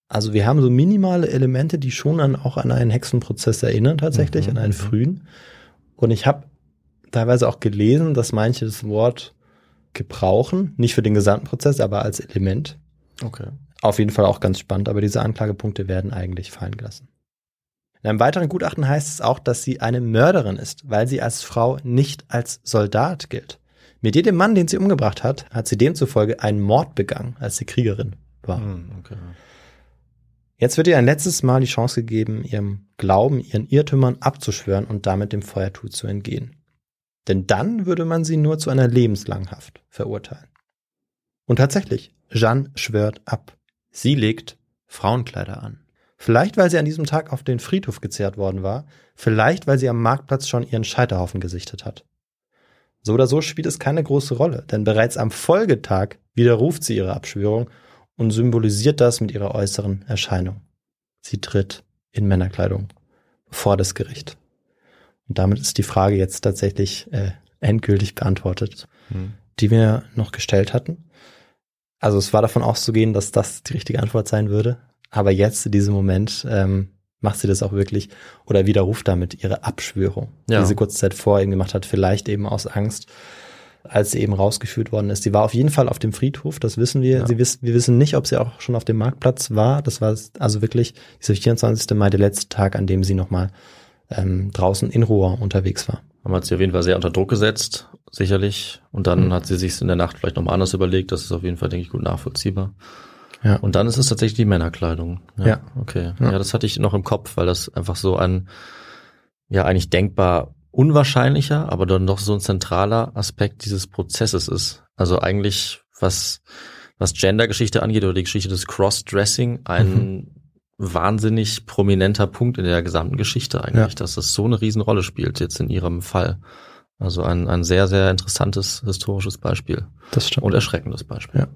Also wir haben so minimale Elemente, die schon an, auch an einen Hexenprozess erinnern tatsächlich, Mhm, an einen mhm. frühen. Und ich habe teilweise auch gelesen, dass manche das Wort gebrauchen, nicht für den gesamten Prozess, aber als Element. Okay. Auf jeden Fall auch ganz spannend, aber diese Anklagepunkte werden eigentlich fallen gelassen. In einem weiteren Gutachten heißt es auch, dass sie eine Mörderin ist, weil sie als Frau nicht als Soldat gilt. Mit jedem Mann, den sie umgebracht hat, hat sie demzufolge einen Mord begangen, als sie Kriegerin war. Hm, okay. Jetzt wird ihr ein letztes Mal die Chance gegeben, ihrem Glauben, ihren Irrtümern abzuschwören und damit dem Feuertod zu entgehen. Denn dann würde man sie nur zu einer lebenslangen Haft verurteilen. Und tatsächlich, Jeanne schwört ab. Sie legt Frauenkleider an. Vielleicht, weil sie an diesem Tag auf den Friedhof gezehrt worden war, vielleicht, weil sie am Marktplatz schon ihren Scheiterhaufen gesichtet hat. So oder so spielt es keine große Rolle, denn bereits am Folgetag widerruft sie ihre Abschwörung und symbolisiert das mit ihrer äußeren Erscheinung. Sie tritt in Männerkleidung vor das Gericht. Und damit ist die Frage jetzt tatsächlich äh, endgültig beantwortet, Hm. die wir noch gestellt hatten. Also es war davon auszugehen, dass das die richtige Antwort sein würde. Aber jetzt in diesem Moment ähm, macht sie das auch wirklich oder widerruft damit ihre Abschwörung, Ja. die sie kurze Zeit vor eben gemacht hat, vielleicht eben aus Angst, als sie eben rausgeführt worden ist. Sie war auf jeden Fall auf dem Friedhof, das wissen wir. Ja. Sie wiss, wir wissen nicht, ob sie auch schon auf dem Marktplatz war. Das war also wirklich dieser 24. Mai, der letzte Tag, an dem sie nochmal ähm, draußen in Rouen unterwegs war. Man hat sie auf jeden Fall sehr unter Druck gesetzt, sicherlich. Und dann Mhm. hat sie sich in der Nacht vielleicht nochmal anders überlegt. Das ist auf jeden Fall, denke ich, gut nachvollziehbar. Ja. Und dann ist es tatsächlich die Männerkleidung. Ja. Okay. Ja. Ja. das hatte ich noch im Kopf, weil das einfach so ein, ja, eigentlich denkbar unwahrscheinlicher, aber dann doch so ein zentraler Aspekt dieses Prozesses ist. Also eigentlich, was, was Gendergeschichte angeht oder die Geschichte des Crossdressing, ein wahnsinnig prominenter Punkt in der gesamten Geschichte eigentlich, Ja. dass das so eine Riesenrolle spielt jetzt in ihrem Fall. Also ein, ein sehr, sehr interessantes historisches Beispiel Das stimmt. und erschreckendes Beispiel. Ja.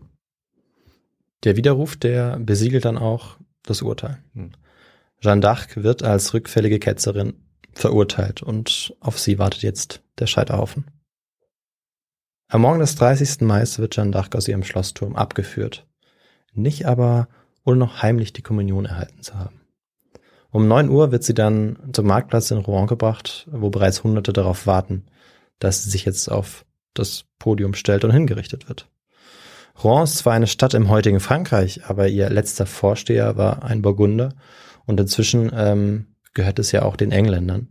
Der Widerruf, der besiegelt dann auch das Urteil. Hm. Jeanne d'Arc wird als rückfällige Ketzerin verurteilt und auf sie wartet jetzt der Scheiterhaufen. Am Morgen des 30. Mai wird Jeanne d'Arc aus ihrem Schlossturm abgeführt. Nicht aber, ohne noch heimlich die Kommunion erhalten zu haben. Um 9 Uhr wird sie dann zum Marktplatz in Rouen gebracht, wo bereits Hunderte darauf warten, dass sie sich jetzt auf das Podium stellt und hingerichtet wird. Rouen ist zwar eine Stadt im heutigen Frankreich, aber ihr letzter Vorsteher war ein Burgunder und inzwischen ähm, gehört es ja auch den Engländern.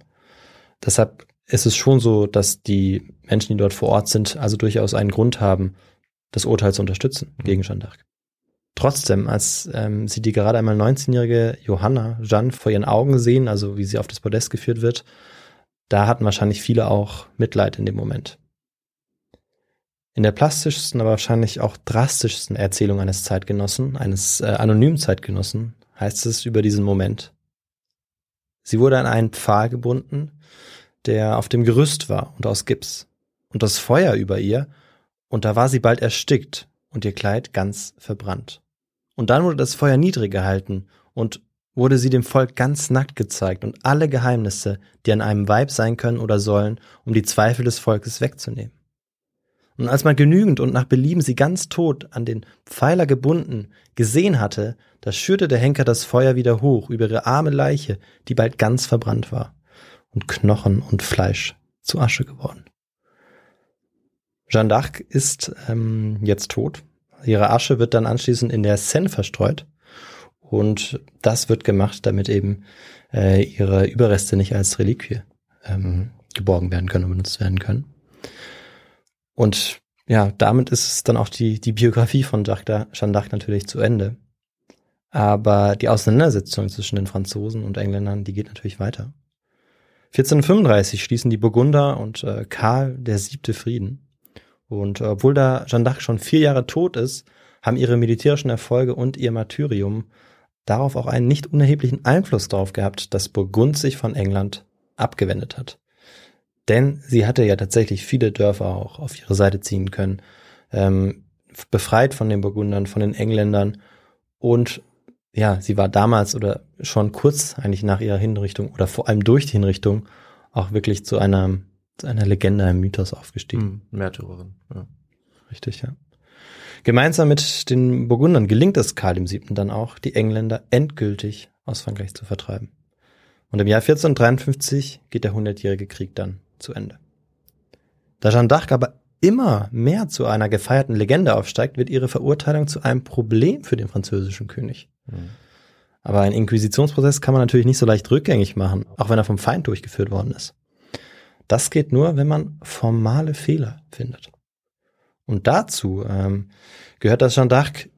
Deshalb ist es schon so, dass die Menschen, die dort vor Ort sind, also durchaus einen Grund haben, das Urteil zu unterstützen gegen Jeanne d'Arc. Trotzdem, als ähm, sie die gerade einmal 19-jährige Johanna Jeanne vor ihren Augen sehen, also wie sie auf das Podest geführt wird, da hatten wahrscheinlich viele auch Mitleid in dem Moment. In der plastischsten, aber wahrscheinlich auch drastischsten Erzählung eines Zeitgenossen, eines äh, anonymen Zeitgenossen, heißt es über diesen Moment. Sie wurde an einen Pfahl gebunden, der auf dem Gerüst war und aus Gips, und das Feuer über ihr, und da war sie bald erstickt und ihr Kleid ganz verbrannt. Und dann wurde das Feuer niedrig gehalten und wurde sie dem Volk ganz nackt gezeigt und alle Geheimnisse, die an einem Weib sein können oder sollen, um die Zweifel des Volkes wegzunehmen. Und als man genügend und nach Belieben sie ganz tot an den Pfeiler gebunden gesehen hatte, da schürte der Henker das Feuer wieder hoch über ihre arme Leiche, die bald ganz verbrannt war und Knochen und Fleisch zu Asche geworden. Jeanne d'Arc ist ähm, jetzt tot. Ihre Asche wird dann anschließend in der Seine verstreut. Und das wird gemacht, damit eben äh, ihre Überreste nicht als Reliquie ähm, geborgen werden können und benutzt werden können. Und ja, damit ist dann auch die, die Biografie von Jacques Jeanne d'Arc natürlich zu Ende. Aber die Auseinandersetzung zwischen den Franzosen und Engländern, die geht natürlich weiter. 1435 schließen die Burgunder und äh, Karl der siebte Frieden. Und obwohl da Jeanne d'Arc schon vier Jahre tot ist, haben ihre militärischen Erfolge und ihr Martyrium darauf auch einen nicht unerheblichen Einfluss darauf gehabt, dass Burgund sich von England abgewendet hat. Denn sie hatte ja tatsächlich viele Dörfer auch auf ihre Seite ziehen können, ähm, befreit von den Burgundern, von den Engländern und ja, sie war damals oder schon kurz eigentlich nach ihrer Hinrichtung oder vor allem durch die Hinrichtung auch wirklich zu einer, zu einer Legende, einem Mythos aufgestiegen. Hm, Märtyrerin. Ja. Richtig, ja. Gemeinsam mit den Burgundern gelingt es Karl VII. dann auch, die Engländer endgültig aus Frankreich zu vertreiben. Und im Jahr 1453 geht der Hundertjährige Krieg dann zu Ende. Da Jeanne d'Arc aber immer mehr zu einer gefeierten Legende aufsteigt, wird ihre Verurteilung zu einem Problem für den französischen König. Mhm. Aber ein Inquisitionsprozess kann man natürlich nicht so leicht rückgängig machen, auch wenn er vom Feind durchgeführt worden ist. Das geht nur, wenn man formale Fehler findet. Und dazu ähm, gehört, dass Jeanne d'Arc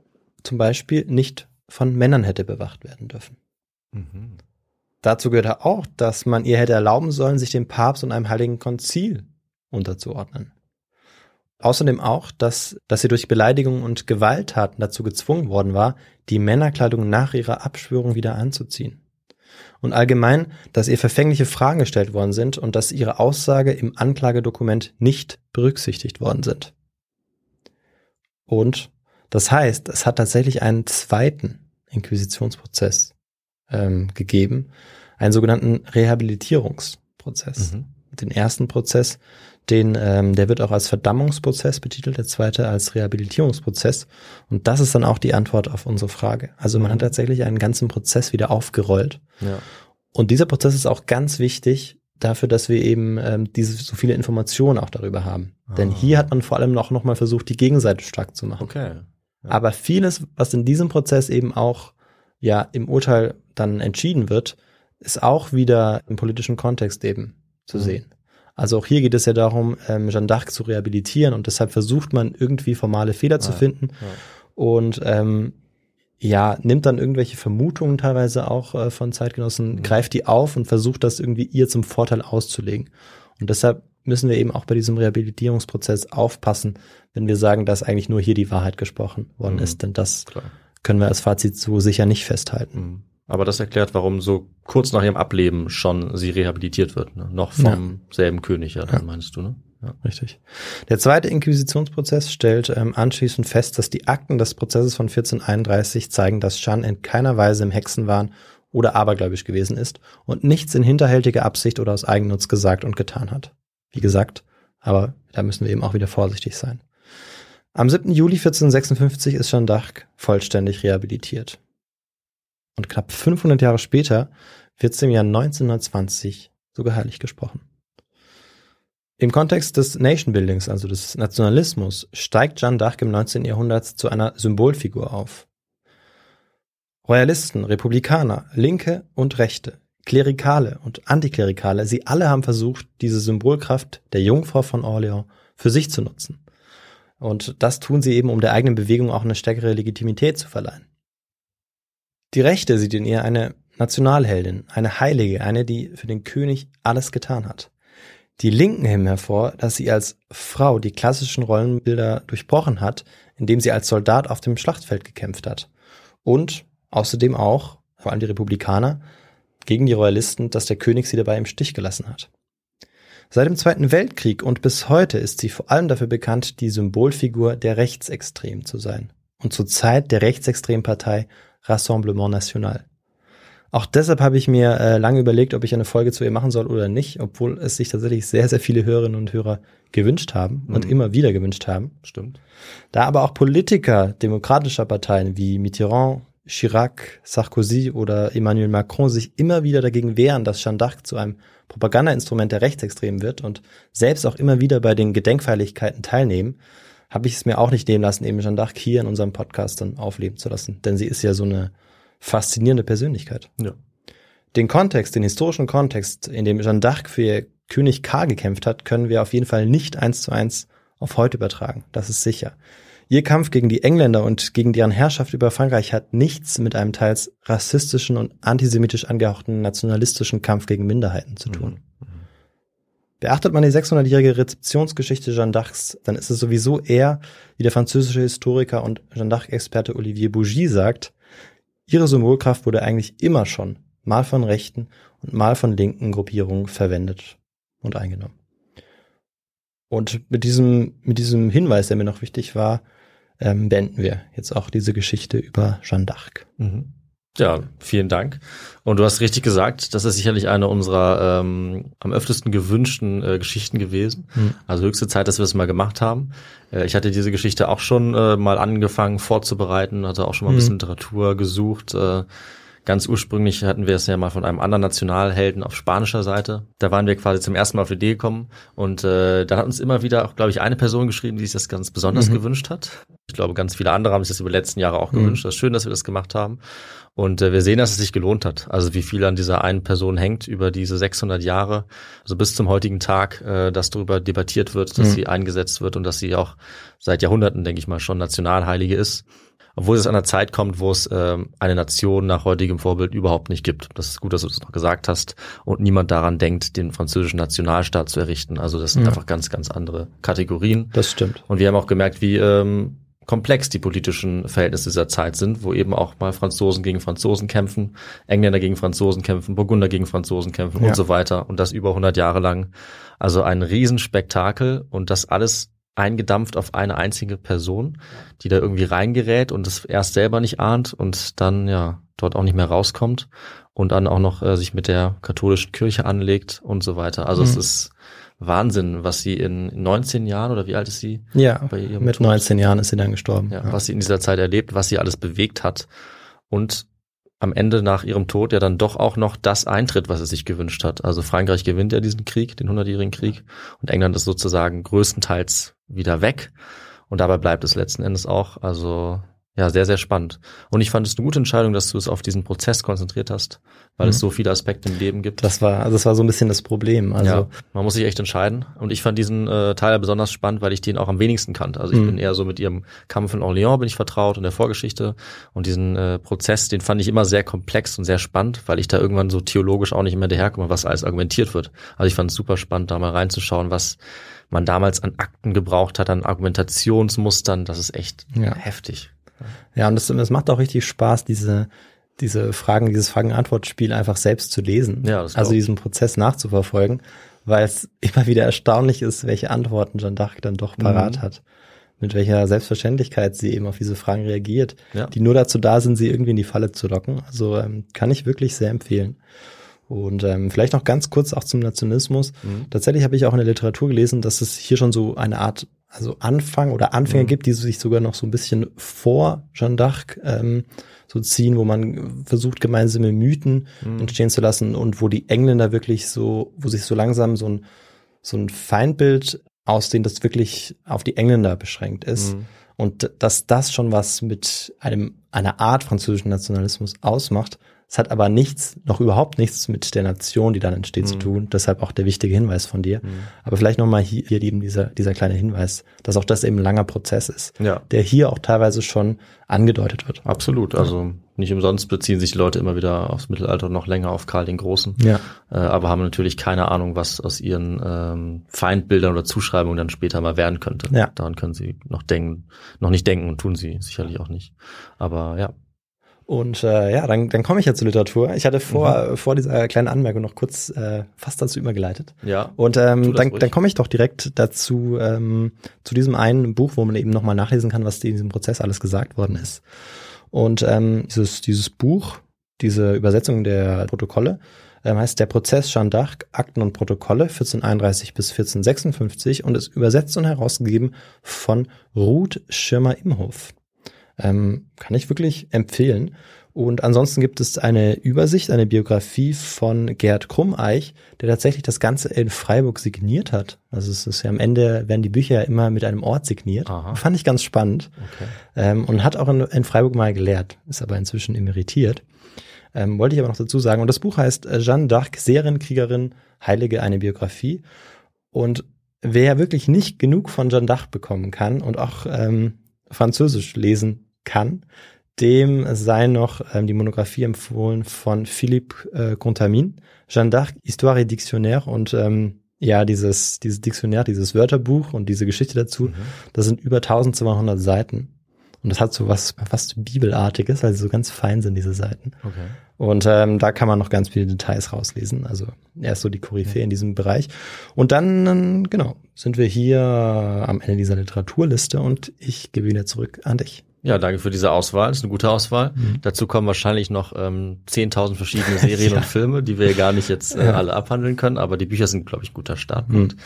zum Beispiel nicht von Männern hätte bewacht werden dürfen. Mhm. Dazu gehört auch, dass man ihr hätte erlauben sollen, sich dem Papst und einem heiligen Konzil unterzuordnen. Außerdem auch, dass, dass sie durch Beleidigungen und Gewalttaten dazu gezwungen worden war, die Männerkleidung nach ihrer Abschwörung wieder anzuziehen. Und allgemein, dass ihr verfängliche Fragen gestellt worden sind und dass ihre Aussage im Anklagedokument nicht berücksichtigt worden sind. Und das heißt, es hat tatsächlich einen zweiten Inquisitionsprozess ähm, gegeben, einen sogenannten Rehabilitierungsprozess. Mhm. Den ersten Prozess, den, ähm, der wird auch als Verdammungsprozess betitelt, der zweite als Rehabilitierungsprozess. Und das ist dann auch die Antwort auf unsere Frage. Also man hat tatsächlich einen ganzen Prozess wieder aufgerollt. Ja. Und dieser Prozess ist auch ganz wichtig dafür, dass wir eben ähm, diese so viele Informationen auch darüber haben. Ah. Denn hier hat man vor allem auch nochmal versucht, die Gegenseite stark zu machen. Okay. Ja. Aber vieles, was in diesem Prozess eben auch ja im Urteil dann entschieden wird, ist auch wieder im politischen Kontext eben zu mhm. sehen. Also auch hier geht es ja darum, ähm, Jeanne d'Arc zu rehabilitieren und deshalb versucht man irgendwie formale Fehler ja, zu finden ja. und ähm, ja, nimmt dann irgendwelche Vermutungen teilweise auch äh, von Zeitgenossen, mhm. greift die auf und versucht das irgendwie ihr zum Vorteil auszulegen. Und deshalb müssen wir eben auch bei diesem Rehabilitierungsprozess aufpassen, wenn wir sagen, dass eigentlich nur hier die Wahrheit gesprochen worden mhm. ist, denn das Klar. können wir als Fazit so sicher nicht festhalten. Mhm. Aber das erklärt, warum so kurz nach ihrem Ableben schon sie rehabilitiert wird. Ne? Noch vom ja. selben König, ja, dann ja. meinst du, ne? Ja. Richtig. Der zweite Inquisitionsprozess stellt ähm, anschließend fest, dass die Akten des Prozesses von 1431 zeigen, dass Jeanne in keiner Weise im Hexenwahn oder abergläubisch gewesen ist und nichts in hinterhältiger Absicht oder aus Eigennutz gesagt und getan hat. Wie gesagt, aber da müssen wir eben auch wieder vorsichtig sein. Am 7. Juli 1456 ist Jeanne d'Arc vollständig rehabilitiert. Und knapp 500 Jahre später wird sie im Jahr 1920 sogar heilig gesprochen. Im Kontext des Nation Buildings, also des Nationalismus, steigt Jeanne d'Arc im 19. Jahrhundert zu einer Symbolfigur auf. Royalisten, Republikaner, Linke und Rechte, Klerikale und Antiklerikale, sie alle haben versucht, diese Symbolkraft der Jungfrau von Orléans für sich zu nutzen. Und das tun sie eben, um der eigenen Bewegung auch eine stärkere Legitimität zu verleihen. Die Rechte sieht in ihr eine Nationalheldin, eine Heilige, eine, die für den König alles getan hat. Die Linken heben hervor, dass sie als Frau die klassischen Rollenbilder durchbrochen hat, indem sie als Soldat auf dem Schlachtfeld gekämpft hat. Und außerdem auch, vor allem die Republikaner, gegen die Royalisten, dass der König sie dabei im Stich gelassen hat. Seit dem Zweiten Weltkrieg und bis heute ist sie vor allem dafür bekannt, die Symbolfigur der Rechtsextrem zu sein und zur Zeit der rechtsextremen Partei Rassemblement National. Auch deshalb habe ich mir äh, lange überlegt, ob ich eine Folge zu ihr machen soll oder nicht, obwohl es sich tatsächlich sehr, sehr viele Hörerinnen und Hörer gewünscht haben mhm. und immer wieder gewünscht haben. Stimmt. Da aber auch Politiker demokratischer Parteien wie Mitterrand, Chirac, Sarkozy oder Emmanuel Macron sich immer wieder dagegen wehren, dass Jeanne d'Arc zu einem Propagandainstrument der Rechtsextremen wird und selbst auch immer wieder bei den Gedenkfeierlichkeiten teilnehmen, habe ich es mir auch nicht nehmen lassen, eben Jeanne d'Arc hier in unserem Podcast dann aufleben zu lassen. Denn sie ist ja so eine faszinierende Persönlichkeit. Ja. Den Kontext, den historischen Kontext, in dem Jeanne d'Arc für ihr König Karl gekämpft hat, können wir auf jeden Fall nicht eins zu eins auf heute übertragen. Das ist sicher. Ihr Kampf gegen die Engländer und gegen deren Herrschaft über Frankreich hat nichts mit einem teils rassistischen und antisemitisch angehauchten nationalistischen Kampf gegen Minderheiten zu tun. Mhm. Beachtet man die 600-jährige Rezeptionsgeschichte Jeanne d'Arcs, dann ist es sowieso eher, wie der französische Historiker und Jeanne d'Arc-Experte Olivier Bougie sagt, ihre Symbolkraft wurde eigentlich immer schon mal von rechten und mal von linken Gruppierungen verwendet und eingenommen. Und mit diesem, mit diesem Hinweis, der mir noch wichtig war, ähm, beenden wir jetzt auch diese Geschichte über Jeanne d'Arc. Mhm. Ja, vielen Dank. Und du hast richtig gesagt, das ist sicherlich eine unserer ähm, am öftesten gewünschten äh, Geschichten gewesen. Mhm. Also höchste Zeit, dass wir es mal gemacht haben. Äh, ich hatte diese Geschichte auch schon äh, mal angefangen vorzubereiten, hatte auch schon mal ein Mhm. bisschen Literatur gesucht. Äh, ganz ursprünglich hatten wir es ja mal von einem anderen Nationalhelden auf spanischer Seite. Da waren wir quasi zum ersten Mal auf die Idee gekommen. Und äh, da hat uns immer wieder auch, glaube ich, eine Person geschrieben, die sich das ganz besonders Mhm. gewünscht hat. Ich glaube, ganz viele andere haben sich das über die letzten Jahre auch Mhm. gewünscht. Das ist schön, dass wir das gemacht haben. Und äh, wir sehen, dass es sich gelohnt hat. Also wie viel an dieser einen Person hängt über diese 600 Jahre, also bis zum heutigen Tag, äh, dass darüber debattiert wird, dass Mhm. sie eingesetzt wird und dass sie auch seit Jahrhunderten, denke ich mal, schon Nationalheilige ist. Obwohl es an einer Zeit kommt, wo es ähm, eine Nation nach heutigem Vorbild überhaupt nicht gibt. Das ist gut, dass du das noch gesagt hast. Und niemand daran denkt, den französischen Nationalstaat zu errichten. Also das sind Ja. einfach ganz, ganz andere Kategorien. Das stimmt. Und wir haben auch gemerkt, wie ähm, komplex die politischen Verhältnisse dieser Zeit sind, wo eben auch mal Franzosen gegen Franzosen kämpfen, Engländer gegen Franzosen kämpfen, Burgunder gegen Franzosen kämpfen Ja. und so weiter. Und das über 100 Jahre lang. Also ein Riesenspektakel und das alles eingedampft auf eine einzige Person, die da irgendwie reingerät und es erst selber nicht ahnt und dann ja dort auch nicht mehr rauskommt und dann auch noch äh, sich mit der katholischen Kirche anlegt und so weiter. Also es Mhm. ist Wahnsinn, was sie in 19 Jahren oder wie alt ist sie? Ja, mit Tod. 19 Jahren ist sie dann gestorben. Ja, was sie in dieser Zeit erlebt, was sie alles bewegt hat und am Ende nach ihrem Tod ja dann doch auch noch das eintritt, was sie sich gewünscht hat. Also Frankreich gewinnt ja diesen Krieg, den 100-jährigen Krieg und England ist sozusagen größtenteils wieder weg und dabei bleibt es letzten Endes auch. Also ja, sehr, sehr spannend. Und ich fand es eine gute Entscheidung, dass du es auf diesen Prozess konzentriert hast, weil Mhm. es so viele Aspekte im Leben gibt. Das war, also das war so ein bisschen das Problem. Also, ja, man muss sich echt entscheiden. Und ich fand diesen äh, Teil besonders spannend, weil ich den auch am wenigsten kannte. Also ich Mhm. bin eher so mit ihrem Kampf in Orléans bin ich vertraut und der Vorgeschichte. Und diesen äh, Prozess, den fand ich immer sehr komplex und sehr spannend, weil ich da irgendwann so theologisch auch nicht mehr daherkomme, was alles argumentiert wird. Also ich fand es super spannend, da mal reinzuschauen, was man damals an Akten gebraucht hat, an Argumentationsmustern. Das ist echt Ja. heftig. Ja, und es es macht auch richtig Spaß, diese, diese Fragen, dieses Fragen-Antwort-Spiel einfach selbst zu lesen. Ja, das also diesen Prozess nachzuverfolgen, weil es immer wieder erstaunlich ist, welche Antworten Jeanne d'Arc dann doch parat Mhm. hat. Mit welcher Selbstverständlichkeit sie eben auf diese Fragen reagiert, Ja. die nur dazu da sind, sie irgendwie in die Falle zu locken. Also ähm, kann ich wirklich sehr empfehlen. Und ähm, vielleicht noch ganz kurz auch zum Nationalismus. Mhm. Tatsächlich habe ich auch in der Literatur gelesen, dass es hier schon so eine Art, also Anfang oder Anfänge Mhm. gibt, die sich sogar noch so ein bisschen vor Jeanne d'Arc ähm, so ziehen, wo man versucht, gemeinsame Mythen Mhm. entstehen zu lassen und wo die Engländer wirklich so, wo sich so langsam so ein, so ein Feindbild ausdehnt, das wirklich auf die Engländer beschränkt ist. Mhm. Und dass das schon was mit einem, einer Art französischen Nationalismus ausmacht. Es hat aber nichts, noch überhaupt nichts mit der Nation, die dann entsteht, zu Mhm. tun. Deshalb auch der wichtige Hinweis von dir. Mhm. Aber vielleicht nochmal hier, hier eben dieser, dieser kleine Hinweis, dass auch das eben ein langer Prozess ist, Ja. der hier auch teilweise schon angedeutet wird. Absolut. Also nicht umsonst beziehen sich die Leute immer wieder aufs Mittelalter und noch länger auf Karl den Großen. Ja. äh, aber haben natürlich keine Ahnung, was aus ihren ähm, Feindbildern oder Zuschreibungen dann später mal werden könnte. Ja. Daran können sie noch denken, noch nicht denken und tun sie sicherlich auch nicht. Aber ja. Und äh, ja, dann, dann komme ich ja zur Literatur. Ich hatte vor, Mhm. vor dieser kleinen Anmerkung noch kurz äh, fast dazu übergeleitet. Ja. Und ähm, dann, ruhig. dann komme ich doch direkt dazu, ähm, zu diesem einen Buch, wo man eben nochmal nachlesen kann, was in diesem Prozess alles gesagt worden ist. Und ähm, dieses, dieses Buch, diese Übersetzung der Protokolle, ähm, heißt Der Prozess Jeanne d'Arc, Akten und Protokolle 1431 bis 1456 und ist übersetzt und herausgegeben von Ruth Schirmer-Imhof. Ähm, kann ich wirklich empfehlen. Und ansonsten gibt es eine Übersicht, eine Biografie von Gerd Krummeich, der tatsächlich das Ganze in Freiburg signiert hat. Also es ist ja am Ende werden die Bücher ja immer mit einem Ort signiert. Aha. Fand ich ganz spannend. Okay. Ähm, und hat auch in, in Freiburg mal gelehrt, ist aber inzwischen emeritiert. Ähm, wollte ich aber noch dazu sagen. Und das Buch heißt äh, Jeanne d'Arc, Serienkriegerin, Heilige, eine Biografie. Und wer wirklich nicht genug von Jeanne d'Arc bekommen kann und auch ähm, Französisch lesen kann, dem sei noch ähm, die Monographie empfohlen von Philippe äh, Contamine, Jeanne d'Arc, Histoire et Dictionnaire. Und ähm, Ja, dieses, dieses Diktionär, dieses Wörterbuch und diese Geschichte dazu, das sind über 1200 Seiten. Und das hat so was fast Bibelartiges, weil sie so ganz fein sind, diese Seiten. Okay. Und ähm, da kann man noch ganz viele Details rauslesen. Also er ist so die Koryphäe in diesem Bereich. Und dann, genau, sind wir hier am Ende dieser Literaturliste und ich gebe wieder zurück an dich. Ja, danke für diese Auswahl. Das ist eine gute Auswahl. Dazu kommen wahrscheinlich noch ähm, 10.000 verschiedene Serien und Filme, die wir gar nicht jetzt äh, alle abhandeln können. Aber die Bücher sind, glaube ich, guter Startpunkt.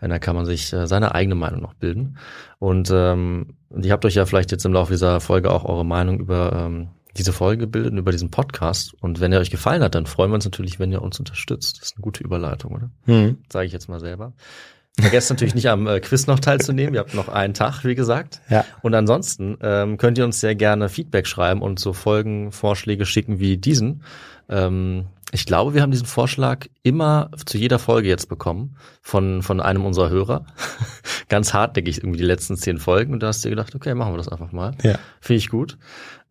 Äh, Da kann man sich äh, seine eigene Meinung noch bilden. Und ähm, ihr habt euch ja vielleicht jetzt im Laufe dieser Folge auch eure Meinung über ähm, diese Folge gebildet und über diesen Podcast. Und wenn er euch gefallen hat, dann freuen wir uns natürlich, wenn ihr uns unterstützt. Das ist eine gute Überleitung, oder? Hm. Sage ich jetzt mal selber. Vergesst natürlich nicht am äh, Quiz noch teilzunehmen. Ihr habt noch einen Tag, wie gesagt. Ja. Und ansonsten ähm, könnt ihr uns sehr gerne Feedback schreiben und so Folgenvorschläge schicken wie diesen. Ähm, ich glaube, wir haben diesen Vorschlag immer zu jeder Folge jetzt bekommen von, von einem unserer Hörer. Ganz hartnäckig irgendwie die letzten zehn Folgen. Und da hast du dir gedacht, okay, machen wir das einfach mal. Ja. Finde ich gut.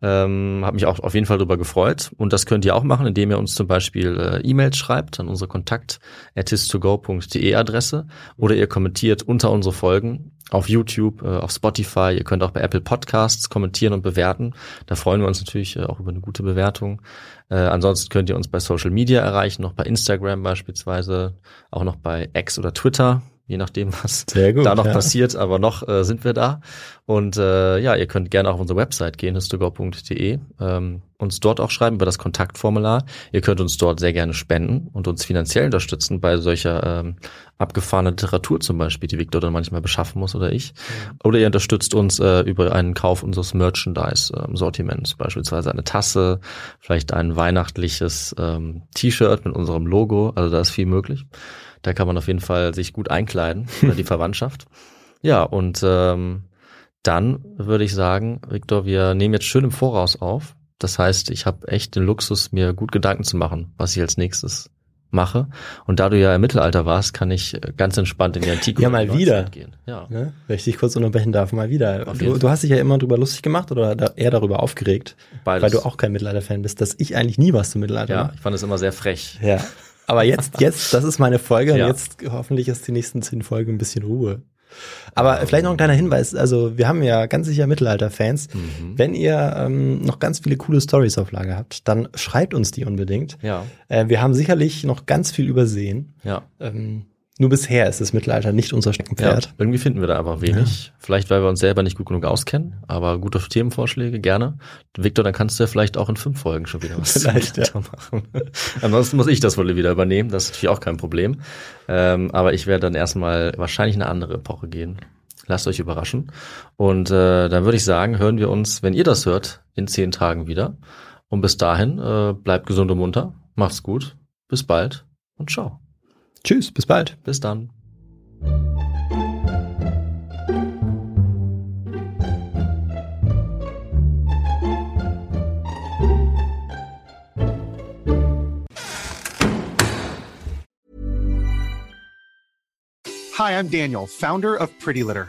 Ähm, habe mich auch auf jeden Fall darüber gefreut. Und das könnt ihr auch machen, indem ihr uns zum Beispiel äh, E-Mails schreibt an unsere kontakt.togo.de Adresse oder ihr kommentiert unter unsere Folgen auf YouTube, äh, auf Spotify. Ihr könnt auch bei Apple Podcasts kommentieren und bewerten. Da freuen wir uns natürlich äh, auch über eine gute Bewertung. Äh, ansonsten könnt ihr uns bei Social Media erreichen, noch bei Instagram beispielsweise, auch noch bei X oder Twitter, je nachdem, was gut, da noch ja. passiert, aber noch äh, sind wir da. Und äh, ja, ihr könnt gerne auch auf unsere Website gehen, histogor.de, ähm, uns dort auch schreiben über das Kontaktformular. Ihr könnt uns dort sehr gerne spenden und uns finanziell unterstützen bei solcher ähm, abgefahrenen Literatur zum Beispiel, die Victor dann manchmal beschaffen muss oder ich. Oder ihr unterstützt uns äh, über einen Kauf unseres Merchandise-Sortiments, beispielsweise eine Tasse, vielleicht ein weihnachtliches ähm, T-Shirt mit unserem Logo. Also da ist viel möglich. Da kann man auf jeden Fall sich gut einkleiden oder die Verwandtschaft. Ja, und ähm, dann würde ich sagen, Victor, wir nehmen jetzt schön im Voraus auf. Das heißt, ich habe echt den Luxus, mir gut Gedanken zu machen, was ich als nächstes mache. Und da du ja im Mittelalter warst, kann ich ganz entspannt in die Antike Ja, oder mal wieder. Gehen. Ja. Ne? Wenn ich dich kurz unterbrechen darf, mal wieder. Du, du hast dich ja immer drüber lustig gemacht oder da, eher darüber aufgeregt, Beides. weil du auch kein Mittelalter-Fan bist, dass ich eigentlich nie was zum Mittelalter Ja, ich fand es immer sehr frech. Ja. Aber jetzt, jetzt, das ist meine Folge Ja. und jetzt hoffentlich ist die nächsten zehn Folgen ein bisschen Ruhe. Aber vielleicht noch ein kleiner Hinweis, also wir haben ja ganz sicher Mittelalter-Fans. Mhm. Wenn ihr ähm, noch ganz viele coole Stories auf Lager habt, dann schreibt uns die unbedingt. Ja, Äh, wir haben sicherlich noch ganz viel übersehen. ja. Ähm, nur bisher ist das Mittelalter nicht unser Ja, Steckenpferd. irgendwie finden wir da einfach wenig. Vielleicht, weil wir uns selber nicht gut genug auskennen, aber gute Themenvorschläge gerne. Victor, dann kannst du ja vielleicht auch in fünf Folgen schon wieder was Vielleicht, ja. machen. Ansonsten muss ich das wohl wieder übernehmen, das ist natürlich auch kein Problem. Ähm, aber ich werde dann erstmal wahrscheinlich in eine andere Epoche gehen. Lasst euch überraschen. Und äh, dann würde ich sagen, hören wir uns, wenn ihr das hört, in zehn Tagen wieder. Und bis dahin, äh, bleibt gesund und munter, macht's gut, bis bald und ciao. Tschüss, bis bald. Bis dann. Hi, I'm Daniel, founder of Pretty Litter.